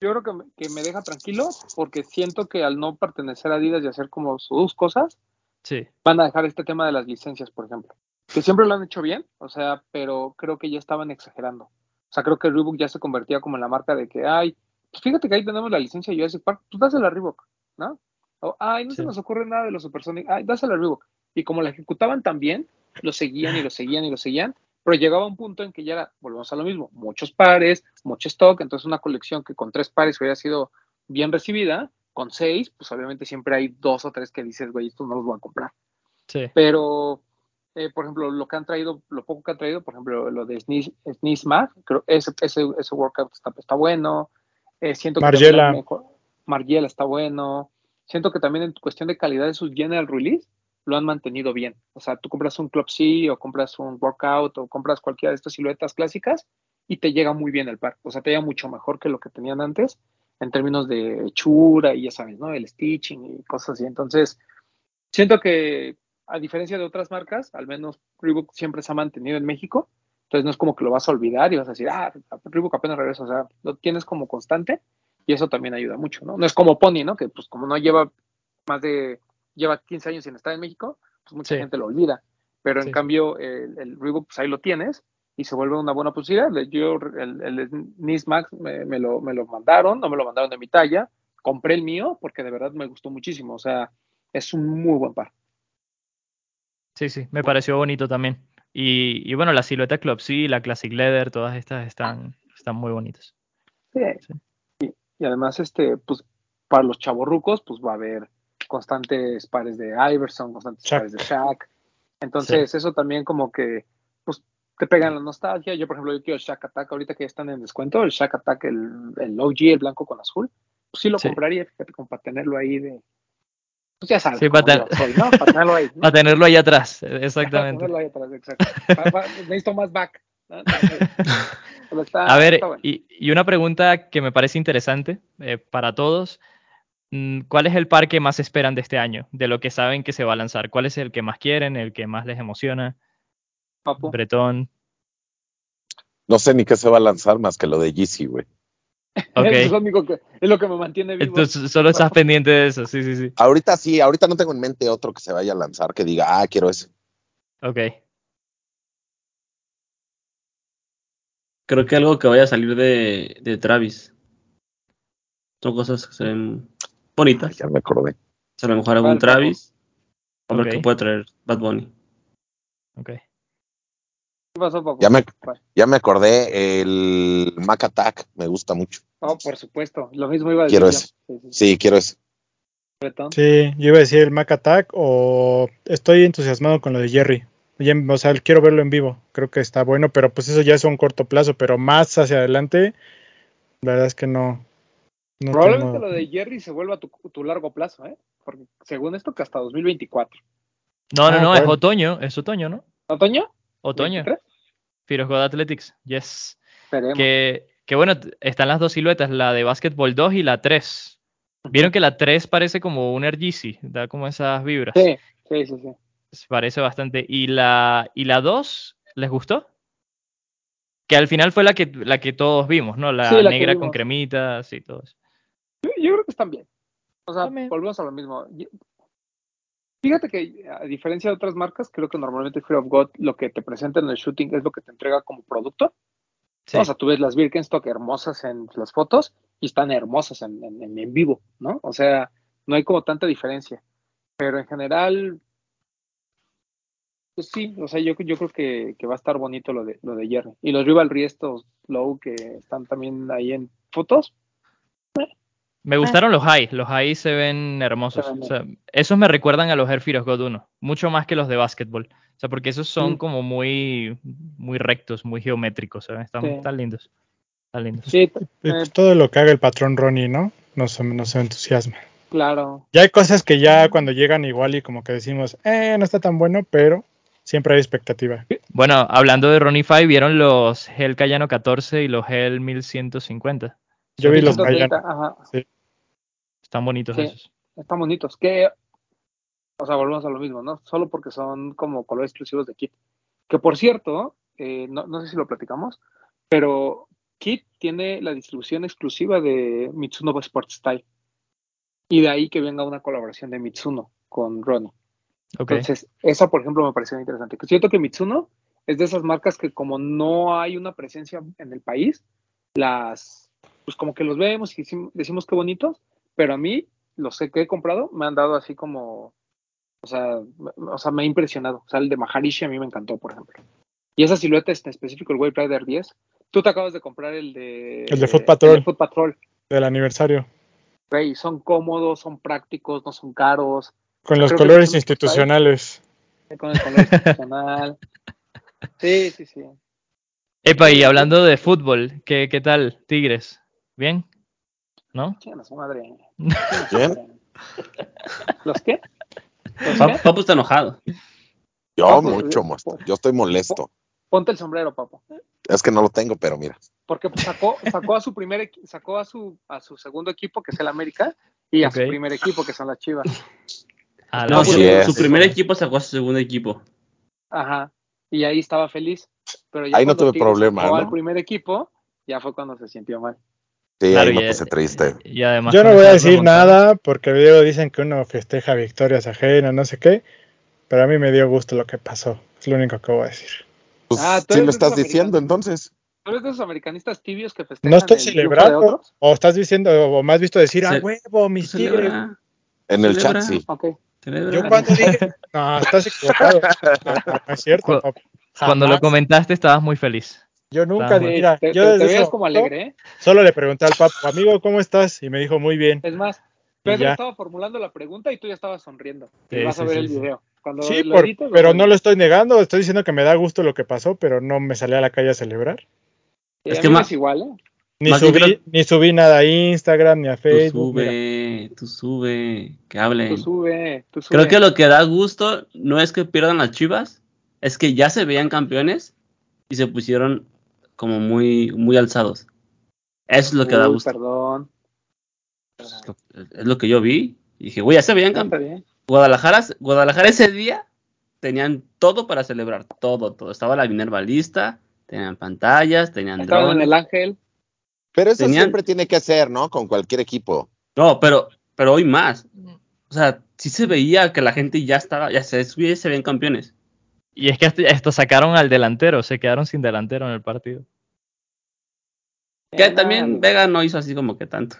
yo creo que me, que me deja tranquilo porque siento que al no pertenecer a Adidas y hacer como sus cosas, Sí. van a dejar este tema de las licencias, por ejemplo. Que siempre lo han hecho bien, o sea, pero creo que ya estaban exagerando. O sea, creo que Reebok ya se convertía como en la marca de que, ay, pues fíjate que ahí tenemos la licencia de Jurassic Park, pues dásela a Reebok, ¿no? O, ay, no se nos ocurre nada de los Supersonic, ay, dásela a Reebok. Y como la ejecutaban tan bien, lo seguían y lo seguían y lo seguían, pero llegaba un punto en que ya era, volvemos a lo mismo, muchos pares, mucho stock, entonces una colección que con tres pares hubiera sido bien recibida, con seis, pues obviamente siempre hay dos o tres que dices, güey, estos no los voy a comprar. Sí. Pero, eh, por ejemplo, lo que han traído, lo poco que han traído, por ejemplo, lo de Mag, creo ese, ese, ese workout está, está bueno. Eh, siento que Margiela. han mejor- Margiela está bueno. Siento que también en cuestión de calidad de sus general release lo han mantenido bien. O sea, tú compras un Club C o compras un workout o compras cualquiera de estas siluetas clásicas y te llega muy bien el par. O sea, te llega mucho mejor que lo que tenían antes en términos de hechura y ya sabes, ¿no? El stitching y cosas así. Entonces, siento que a diferencia de otras marcas, al menos Reebok siempre se ha mantenido en México. Entonces no es como que lo vas a olvidar y vas a decir, ah, Reebok apenas regresa. O sea, lo tienes como constante y eso también ayuda mucho, ¿no? No es como Pony, ¿no? Que pues como no lleva más de, lleva 15 años sin estar en México, pues mucha Sí. gente lo olvida. Pero en Sí, sí. cambio, el, el Reebok, pues ahí lo tienes y se vuelve una buena posibilidad. Yo, el, el Nice Max me, me lo, me lo mandaron, no me lo mandaron de mi talla. Compré el mío porque de verdad me gustó muchísimo. O sea, es un muy buen par. Sí, sí, me pareció bonito también. Y, y bueno, la silueta Club C, la Classic Leather, todas estas están, están muy bonitas. Sí. Sí. Y, y además, este, pues, para los chavorrucos, pues va a haber constantes pares de Iverson, constantes Shaq. pares de Shaq. Entonces, eso también como que, pues, te pega en la nostalgia. Yo, por ejemplo, yo quiero el Shaq Attack, ahorita que ya están en descuento, el Shaq Attack, el, el OG, el blanco con azul, pues sí lo Sí. compraría, fíjate, como para tenerlo ahí de... Pues ya sabes, Sí, para yo soy, ¿no? Para tenerlo ahí. ¿no? <laughs> Para tenerlo ahí atrás, Para exactamente. tenerlo ahí atrás, exacto. Necesito más back. <laughs> A ver, bueno. y, y una pregunta que me parece interesante eh, para todos. Mm, ¿Cuál es el par que más esperan de este año? De lo que saben que se va a lanzar. ¿Cuál es el que más quieren, el que más les emociona? Papu. Bretón. No sé ni qué se va a lanzar más que lo de Yeezy, güey. <laughs> Ok. Es lo único que, es lo que me mantiene vivo. Entonces, solo estás <laughs> pendiente de eso. Sí, sí, sí. Ahorita sí, ahorita no tengo en mente otro que se vaya a lanzar que diga, ah, quiero ese. Ok. Creo que algo que vaya a salir de, de Travis. Son cosas que se ven bonitas. Ya me acordé. O sea, a lo mejor algún ¿Cuál, Travis. A ver Ok. qué puede traer Bad Bunny. Ok. ¿Qué pasó, papu? Ya me, ¿Cuál? ya me acordé, el Mac Attack me gusta mucho. Oh, por supuesto. Lo mismo iba a decir Quiero ese. Sí, sí, Sí, quiero ese. Sí, yo iba a decir el Mac Attack o estoy entusiasmado con lo de Jerry. O sea, quiero verlo en vivo. Creo que está bueno, pero pues eso ya es un corto plazo. Pero más hacia adelante, la verdad es que no. no Probablemente tengo- lo de Jerry se vuelva tu, tu largo plazo, ¿eh? Porque según esto, que hasta 2024. No, no, Ah, no, es otoño. Es otoño, ¿no? ¿Otoño? Otoño. ¿23? Firos God Athletics. Yes. Esperemos. Que, que bueno, están las dos siluetas, la de Basketball 2 y la 3. Vieron que la 3 parece como un Yeezy, da como esas vibras. Sí, sí, sí, sí. Parece bastante. ¿Y la, y la 2 les gustó? Que al final fue la que, la que todos vimos, ¿no? La Sí, la que negra con cremitas y todo eso. Yo, yo creo que están bien. O sea, También. volvemos a lo mismo. Fíjate que a diferencia de otras marcas, creo que normalmente Fear of God lo que te presenta en el shooting es lo que te entrega como producto. Sí. O sea, tú ves las Birkenstock hermosas en las fotos y están hermosas en, en- en- en vivo, ¿no? O sea, no hay como tanta diferencia. Pero en general, pues sí, o sea, yo, yo creo que, que va a estar bonito lo de, lo de Jerry. Y los Rivalry estos low que están también ahí en fotos, Me gustaron los high, los high se ven hermosos. O sea, esos me recuerdan a los Air Fear of God 1, mucho más que los de básquetbol. O sea, porque esos son Mm. como muy, muy rectos, muy geométricos, ¿sabes? Están, Sí. están lindos. Están lindos. sí, eh, todo lo que haga el patrón Ronnie, ¿no? Nos, nos entusiasma. claro. Ya hay cosas que ya cuando llegan igual y como que decimos, eh, no está tan bueno, pero siempre hay expectativa. Bueno, hablando de Ronnie Five, ¿vieron los Hell Cayano 14 y los Hell 1150? Yo vi los 130, Cayano. ajá, Están bonitos Sí. esos. están bonitos. Que, o sea, volvemos a lo mismo, ¿no? Solo porque son como colores exclusivos de kit. Que por cierto, eh, no, no sé si lo platicamos, pero Kit tiene la distribución exclusiva de Mitsuno Sports Style. Y de ahí que venga una colaboración de Mitsuno con Ronnie. Entonces, eso, por ejemplo, me pareció interesante. Que siento que Mitsuno es de esas marcas que como no hay una presencia en el país, las, pues como que los vemos y decim- decimos qué bonitos, pero a mí, los que he comprado, me han dado así como, o sea, o sea, me ha impresionado. O sea, el de Maharishi a mí me encantó, por ejemplo. Y esa silueta en específico, el Wave Rider 10, tú te acabas de comprar el de... El de Foot Patrol. el de Foot Patrol. Del aniversario. Güey, son cómodos, son prácticos, no son caros, Con los Creo colores institucionales. con el color institucional. <laughs> Sí, sí, sí. Epa, y hablando de fútbol, ¿qué, qué tal, Tigres? ¿Bien? ¿No? <laughs> Su madre. ¿Bien? <laughs> ¿Los qué? ¿Los qué? Papu está enojado. Yo Papo, mucho, eh, muestro. Yo estoy molesto. Ponte el sombrero, papo. Es que no lo tengo, pero mira. Porque sacó, sacó a su primer sacó a su a su segundo equipo, que es el América, y a su primer equipo, que son las Chivas. A No, su, es. su primer equipo sacó a su segundo equipo. Ajá. Y ahí estaba feliz. Pero ya Ahí no tuve Tigres problema, al primer equipo, ya fue cuando se sintió mal. Sí, Claro, ahí me puse triste. Y además Yo no voy a decir nada porque luego dicen que uno festeja victorias ajenas, no sé qué. Pero a mí me dio gusto lo que pasó. Es lo único que voy a decir. Pues Ah, tú sí lo estás diciendo, entonces. ¿Tú eres de esos americanistas tibios que festejan No estoy celebrando. O estás diciendo, o me has visto decir, ah, huevo, mis tigres. En el chat, sí. Ok. celebra. Yo cuando dije, no, estás equivocado. <laughs> No, no es cierto, Cu- Cuando lo comentaste estabas muy feliz. Yo nunca, mira, te, yo te- te desde veías como alegre, ¿eh? Solo le pregunté al papo, amigo, ¿cómo estás? Y me dijo, muy bien. Es más, Y Pedro ya. estaba formulando la pregunta y tú ya estabas sonriendo. Y Sí, a ver sí, el video. Cuando Sí, lo por- pero no lo estoy negando, estoy diciendo que me da gusto lo que pasó, pero no me salí a la calle a celebrar. Es a que mí es igual, ¿eh? Ni Más subí, bien creo- ni subí nada a Instagram, ni a Tú Facebook. mira. sube, tú sube, que hablen. Tú sube, tú sube. Creo que lo que da gusto no es que pierdan las chivas, es que ya se veían campeones y se pusieron como muy, muy alzados. Eso es lo que da Uy, gusto. Perdón. Es lo, es lo que yo vi. Y dije, güey, ya se veían campeones. Guadalajara, Guadalajara ese día tenían todo para celebrar, todo, todo. Estaba la Minerva lista, tenían pantallas, tenían Estaban en drones. el Ángel. Pero eso Tenían- siempre tiene que ser, ¿no? Con cualquier equipo. No, pero, pero hoy más. O sea, sí se veía que la gente ya estaba, ya se, ya se veían campeones. Y es que hasta, hasta sacaron al delantero, se quedaron sin delantero en el partido. Que Eh, también. Vega no hizo así como que tanto.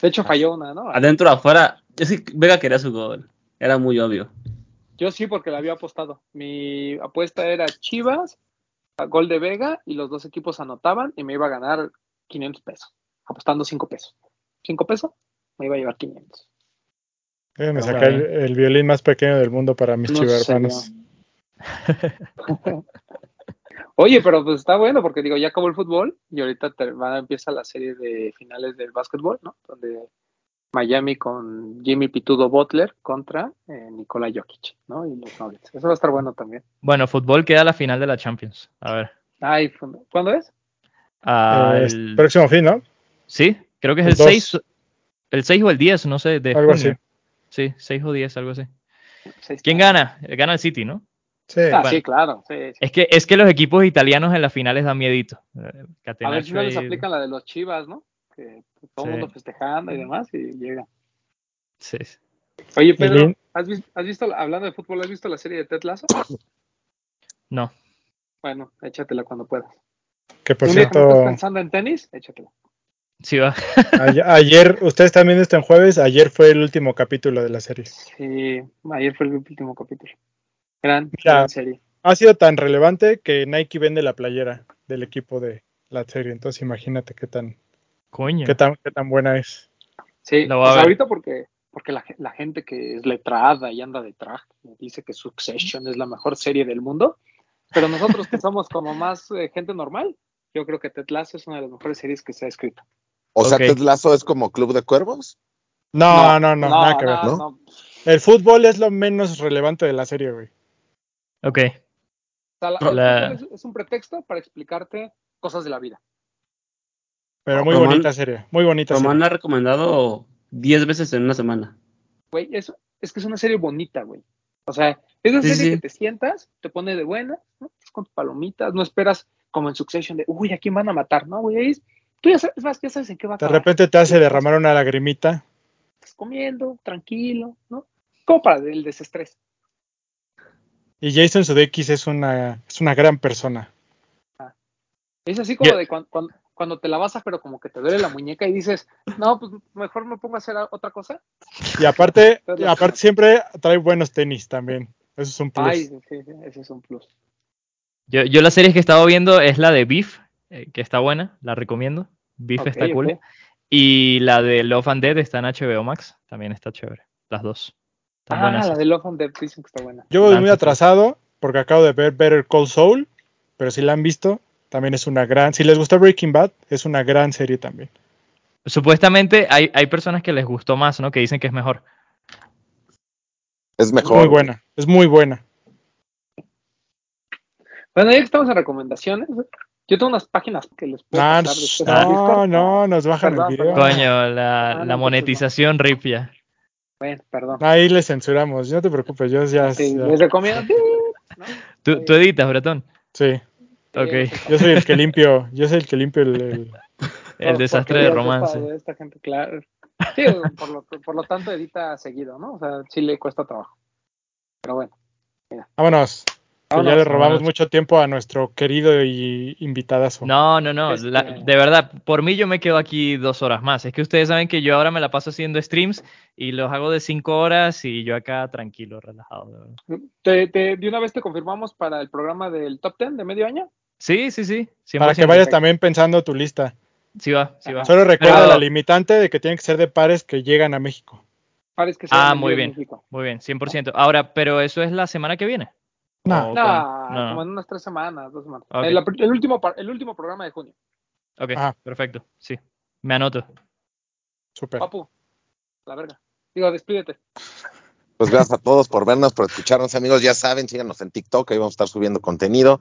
De hecho, falló una, ¿no? Adentro, afuera, yo sí, Vega quería su gol. Era muy obvio. Yo sí, porque la había apostado. Mi apuesta era Chivas, gol de Vega, y los dos equipos anotaban y me iba a ganar 500 pesos. Apostando 5 pesos. 5 pesos, me iba a llevar 500. Déjenme Está sacar el, violín más pequeño del mundo para mis No chivermanos. Oye, pero pues está bueno porque digo, ya acabó el fútbol y ahorita te- va, empieza la serie de finales del básquetbol, ¿no? Donde Miami con Jimmy Pitudo Butler contra eh, Nikola Jokic, ¿no? Y los Nuggets. Eso va a estar bueno también. Bueno, fútbol queda la final de la Champions. A ver. Ay, ¿cuándo es? Ah, Eh, el- próximo fin, ¿no? Sí, creo que es el el dos. 6, el 6 o el 10, no sé, de Algo junio. así. Sí, 6 o 10, algo así. Seis- ¿Quién gana? Gana el City, ¿no? Sí. Ah, Bueno. sí, claro. sí, sí. Es que, es que los equipos italianos en las finales dan miedito. Eh, A ver si no les aplican la de los Chivas, ¿no? Que todo el Sí. mundo festejando y demás y llega. Sí, sí. Oye, Pedro, ¿has visto, has visto, la- hablando de fútbol, ¿has visto la serie de Ted Lasso? No. Bueno, échatela cuando puedas. Que por cierto, estés pensando en tenis, échatela. Sí va. ayer, ayer, ustedes están esto en jueves, ayer fue el último capítulo de la serie. Sí, ayer fue el último capítulo. Gran, Mira. gran serie. Ha sido tan relevante que Nike vende la playera del equipo de la serie, entonces imagínate qué tan, Coño. qué tan, qué tan buena es. Sí, pues ahorita porque, porque la, ge- la gente que es letrada y anda de traje dice que Succession es la mejor serie del mundo, pero nosotros que somos como más eh, gente normal, yo creo que Ted Lasso es una de las mejores series que se ha escrito. O sea, Ok. Ted Lasso es como Club de Cuervos. No, no, no, nada que ver. ¿no? no. El fútbol es lo menos relevante de la serie, güey. Ok. O sea, la- el La- fútbol es, es un pretexto para explicarte cosas de la vida. Pero muy Román- bonita serie, muy bonita Román serie. la ha recomendado 10 veces en una semana. Güey, eso, es que es una serie bonita, güey. O sea, es una Sí, serie sí. que te sientas, te pone de buena, ¿no? Estás con tus palomitas, no esperas como en Succession de, uy, ¿a quién van a matar? No, güey, es Tú ya sabes, es más, ya sabes en qué va a De acabar. repente te hace derramar una lagrimita. Estás comiendo, tranquilo, ¿no? Como para el desestrés. Y Jason Sudeikis es una, es una gran persona. Es así como de cuan- cuan- cuando, te la vas a, pero como que te duele la muñeca y dices, no, pues mejor me pongo a hacer otra cosa. Y aparte, <laughs> y aparte siempre trae buenos tenis también. Eso es un plus. Ay, sí, sí, ese es un plus. Yo, yo la serie que estaba viendo es la de Beef, eh, que está buena, la recomiendo. Beef está cool. Y la de Love and Dead está en HBO Max, también está chévere. Las dos. Ah, buenas. la de Love and Death dicen que está buena. Yo voy muy atrasado porque acabo de ver Better Call Saul, pero si la han visto, también es una gran. Si les gusta Breaking Bad, es una gran serie también. Supuestamente hay, hay personas que les gustó más, ¿no? Que dicen que es mejor. Es Es mejor. muy buena, es muy buena. Bueno, ya que estamos en recomendaciones, yo tengo unas páginas que les puedo Nah, pasar después no, no, nos bajan Perdón, el video. Coño, la, Ah, no, la monetización rip ya. Bueno, perdón. Ahí le censuramos, no te preocupes, yo ya. Sí, ya- les recomiendo. ¿no? ¿Tú, tú editas, Bretón? sí, Ok. Yo soy el que <laughs> limpio, yo soy el que limpio el, el- El Por- desastre de romance. de esta gente, claro. Sí, por lo, por lo tanto edita seguido, ¿no? O sea, sí le cuesta trabajo. Pero bueno. Vámonos. Que ya le robamos vámonos. mucho tiempo a nuestro querido y invitadazo. No, no, no. Este- la- de verdad, por mí yo me quedo aquí dos horas más. Es que ustedes saben que yo ahora me la paso haciendo streams y los hago de cinco horas y yo acá tranquilo, relajado. de verdad. ¿Te, te- de una vez te confirmamos para el programa del Top 10 de medio año? Sí, sí, sí. 100%. Para que vayas también pensando tu lista. Sí va, sí va. Solo recuerda Pero- la limitante de que tienen que ser de pares que llegan a México. Pares que se Ah, muy bien. México. Muy bien, 100%. Ahora, pero eso es la semana que viene. No. Como en unas tres semanas, dos semanas. El, el último, el último programa de junio. Ok, Ajá. perfecto. Sí, me anoto. Súper. Papu, la verga. Digo, despídete. Pues gracias a todos por vernos, por escucharnos, amigos. Ya saben, síganos en TikTok, ahí vamos a estar subiendo contenido.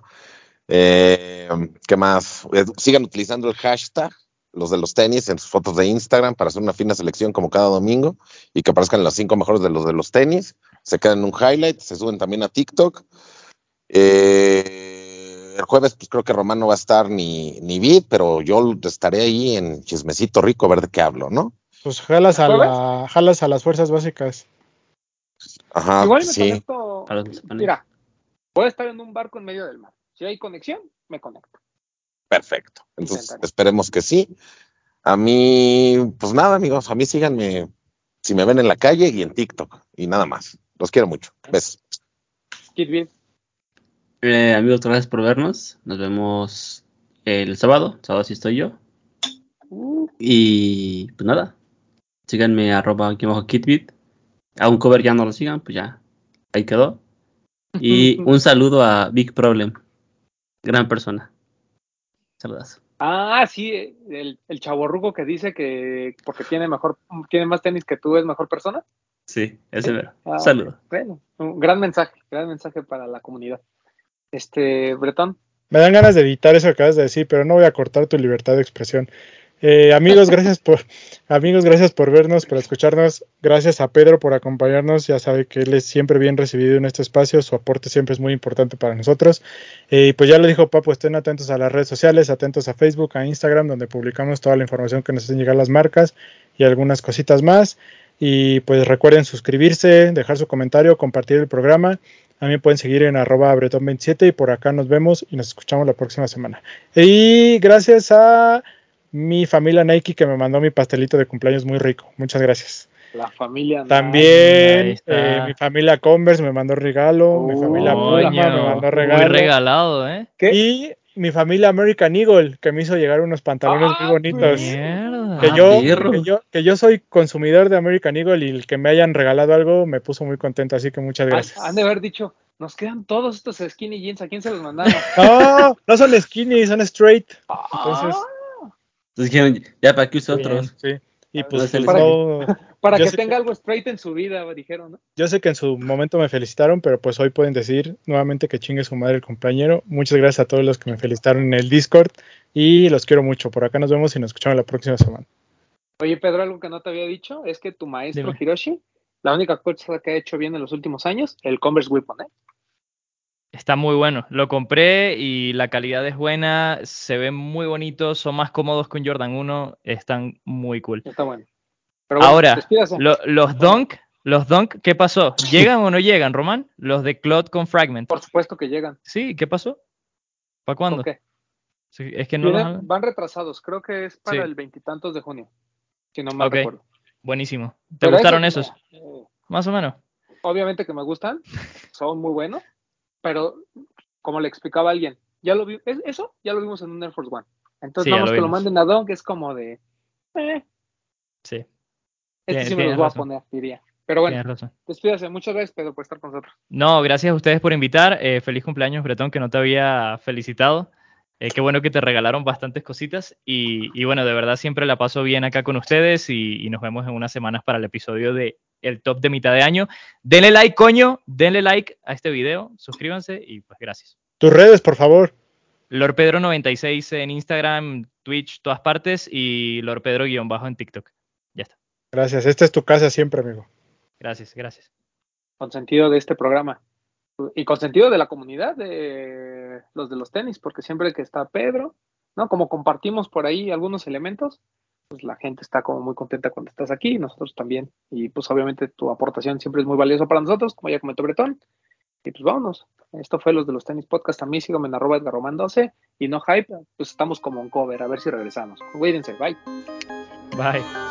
Eh, ¿Qué más? Eh, sigan utilizando el hashtag, los de los tenis, en sus fotos de Instagram para hacer una fina selección como cada domingo y que aparezcan los cinco mejores de los de los tenis. Se quedan en un highlight, se suben también a TikTok. Eh, el jueves, pues creo que Román no va a estar ni, ni Vid, pero yo estaré ahí en chismecito rico a ver de qué hablo, ¿no? Pues jalas a, la, jalas a las fuerzas básicas. Ajá, Igual me sí. conecto. Mira, voy a estar en un barco en medio del mar. Si hay conexión, me conecto. Perfecto. Entonces, Intentaré. esperemos que sí. A mí, pues nada, amigos, a mí síganme si me ven en la calle y en TikTok y nada más. Los quiero mucho. Besos. Kid. Eh, amigos, gracias por vernos. Nos vemos el sábado. Sábado sí estoy yo. Y pues nada. Síganme arroba aquí abajo kitbit. A un cover ya no lo sigan, pues ya. Ahí quedó. Y <laughs> un saludo a Big Problem. Gran persona. Saludas. Ah, sí, el, el chaborruco que dice que porque tiene mejor, tiene más tenis que tú es mejor persona. Sí, ese Sí. mero. Ah, Saludo. Bueno, un gran mensaje, gran mensaje para la comunidad. Este, Bretón, Me dan ganas de editar eso que acabas de decir, pero no voy a cortar tu libertad de expresión. Eh, amigos, <laughs> gracias por amigos, gracias por vernos, por escucharnos. Gracias a Pedro por acompañarnos. Ya sabe que él es siempre bien recibido en este espacio. Su aporte siempre es muy importante para nosotros. Eh, Y pues ya lo dijo Papo, estén atentos a las redes sociales, atentos a Facebook, a Instagram, donde publicamos toda la información que nos hacen llegar las marcas y algunas cositas más. Y pues recuerden suscribirse, dejar su comentario, compartir el programa. También pueden seguir en arroba bretón27 y por acá nos vemos y nos escuchamos la próxima semana. Y gracias a mi familia Nike que me mandó mi pastelito de cumpleaños muy rico. Muchas gracias. la familia. También eh, mi familia Converse me mandó regalo, mi familia Puma me mandó muy regalo. regalado, ¿eh? ¿Qué? Y mi familia American Eagle que me hizo llegar unos pantalones Ah, muy bonitos. Mierda. Que Ah, yo, que, yo, que yo soy consumidor de American Eagle y el que me hayan regalado algo me puso muy contento, así que muchas gracias. han de haber dicho, nos quedan todos estos skinny jeans, ¿a quién se los mandaron? <laughs> No, no son skinny, son straight. Entonces, Ah, Entonces dijeron, ya para que use bien, otros. sí. Y pues para no- para yo que tenga que- algo straight en su vida, dijeron, ¿no? yo sé que en su momento me felicitaron, pero pues hoy pueden decir nuevamente que chingue su madre el compañero. Muchas gracias a todos los que me felicitaron en el Discord y los quiero mucho. Por acá nos vemos y nos escuchamos la próxima semana. Oye, Pedro, algo que no te había dicho es que tu maestro Dime. Hiroshi, la única cosa que ha hecho bien en los últimos años, el Converse Weapon, ¿eh? Está muy bueno. Lo compré y la calidad es buena, se ven muy bonitos, son más cómodos que un Jordan 1, están muy cool. Está bueno. Pero bueno, Ahora, lo- los Dunk, los Dunk, ¿qué pasó? ¿Llegan o no llegan, Román? Los de Cloud con Fragment. Por supuesto que llegan. Sí, ¿qué pasó? ¿Para cuándo? ¿Por qué? Sí, es que no los han- van retrasados, creo que es para Sí. el veintitantos de junio, si no me Ok. recuerdo. Buenísimo. ¿Te Pero gustaron esos, eh, Más o menos. obviamente que me gustan, <laughs> son muy buenos, pero como le explicaba a alguien, ya lo vi, es- eso ya lo vimos en un Air Force One. Entonces, Sí, vamos lo que lo manden a Don, que es como de, eh, Sí, este sí me los voy razón. a poner, diría. Pero bueno, despídase. Muchas gracias, Pedro, por estar con nosotros. No, gracias a ustedes por invitar. Eh, feliz cumpleaños, Bretón, que no te había felicitado. Eh, qué bueno que te regalaron bastantes cositas. Y, y bueno, de verdad siempre la paso bien acá con ustedes y, y nos vemos en unas semanas para el episodio de el top de mitad de año. Denle like, coño, denle like a este video, suscríbanse y pues gracias. Tus redes, por favor. Lord Pedro96 en Instagram, Twitch, todas partes y Lord Pedro-bajo en TikTok. Ya está. Gracias. Esta es tu casa siempre, amigo. Gracias, gracias. Con sentido de este programa. Y con sentido de la comunidad de los de los tenis, porque siempre que está Pedro, ¿no? Como compartimos por ahí algunos elementos, pues la gente está como muy contenta cuando estás aquí, nosotros también. Y pues obviamente tu aportación siempre es muy valiosa para nosotros, como ya comentó Bretón. Y pues vámonos. Esto fue los de los tenis podcast. A mí síganme en arroba Edgar Román 12 y no hype, pues estamos como un cover, a ver si regresamos. Cuídense, bye. Bye.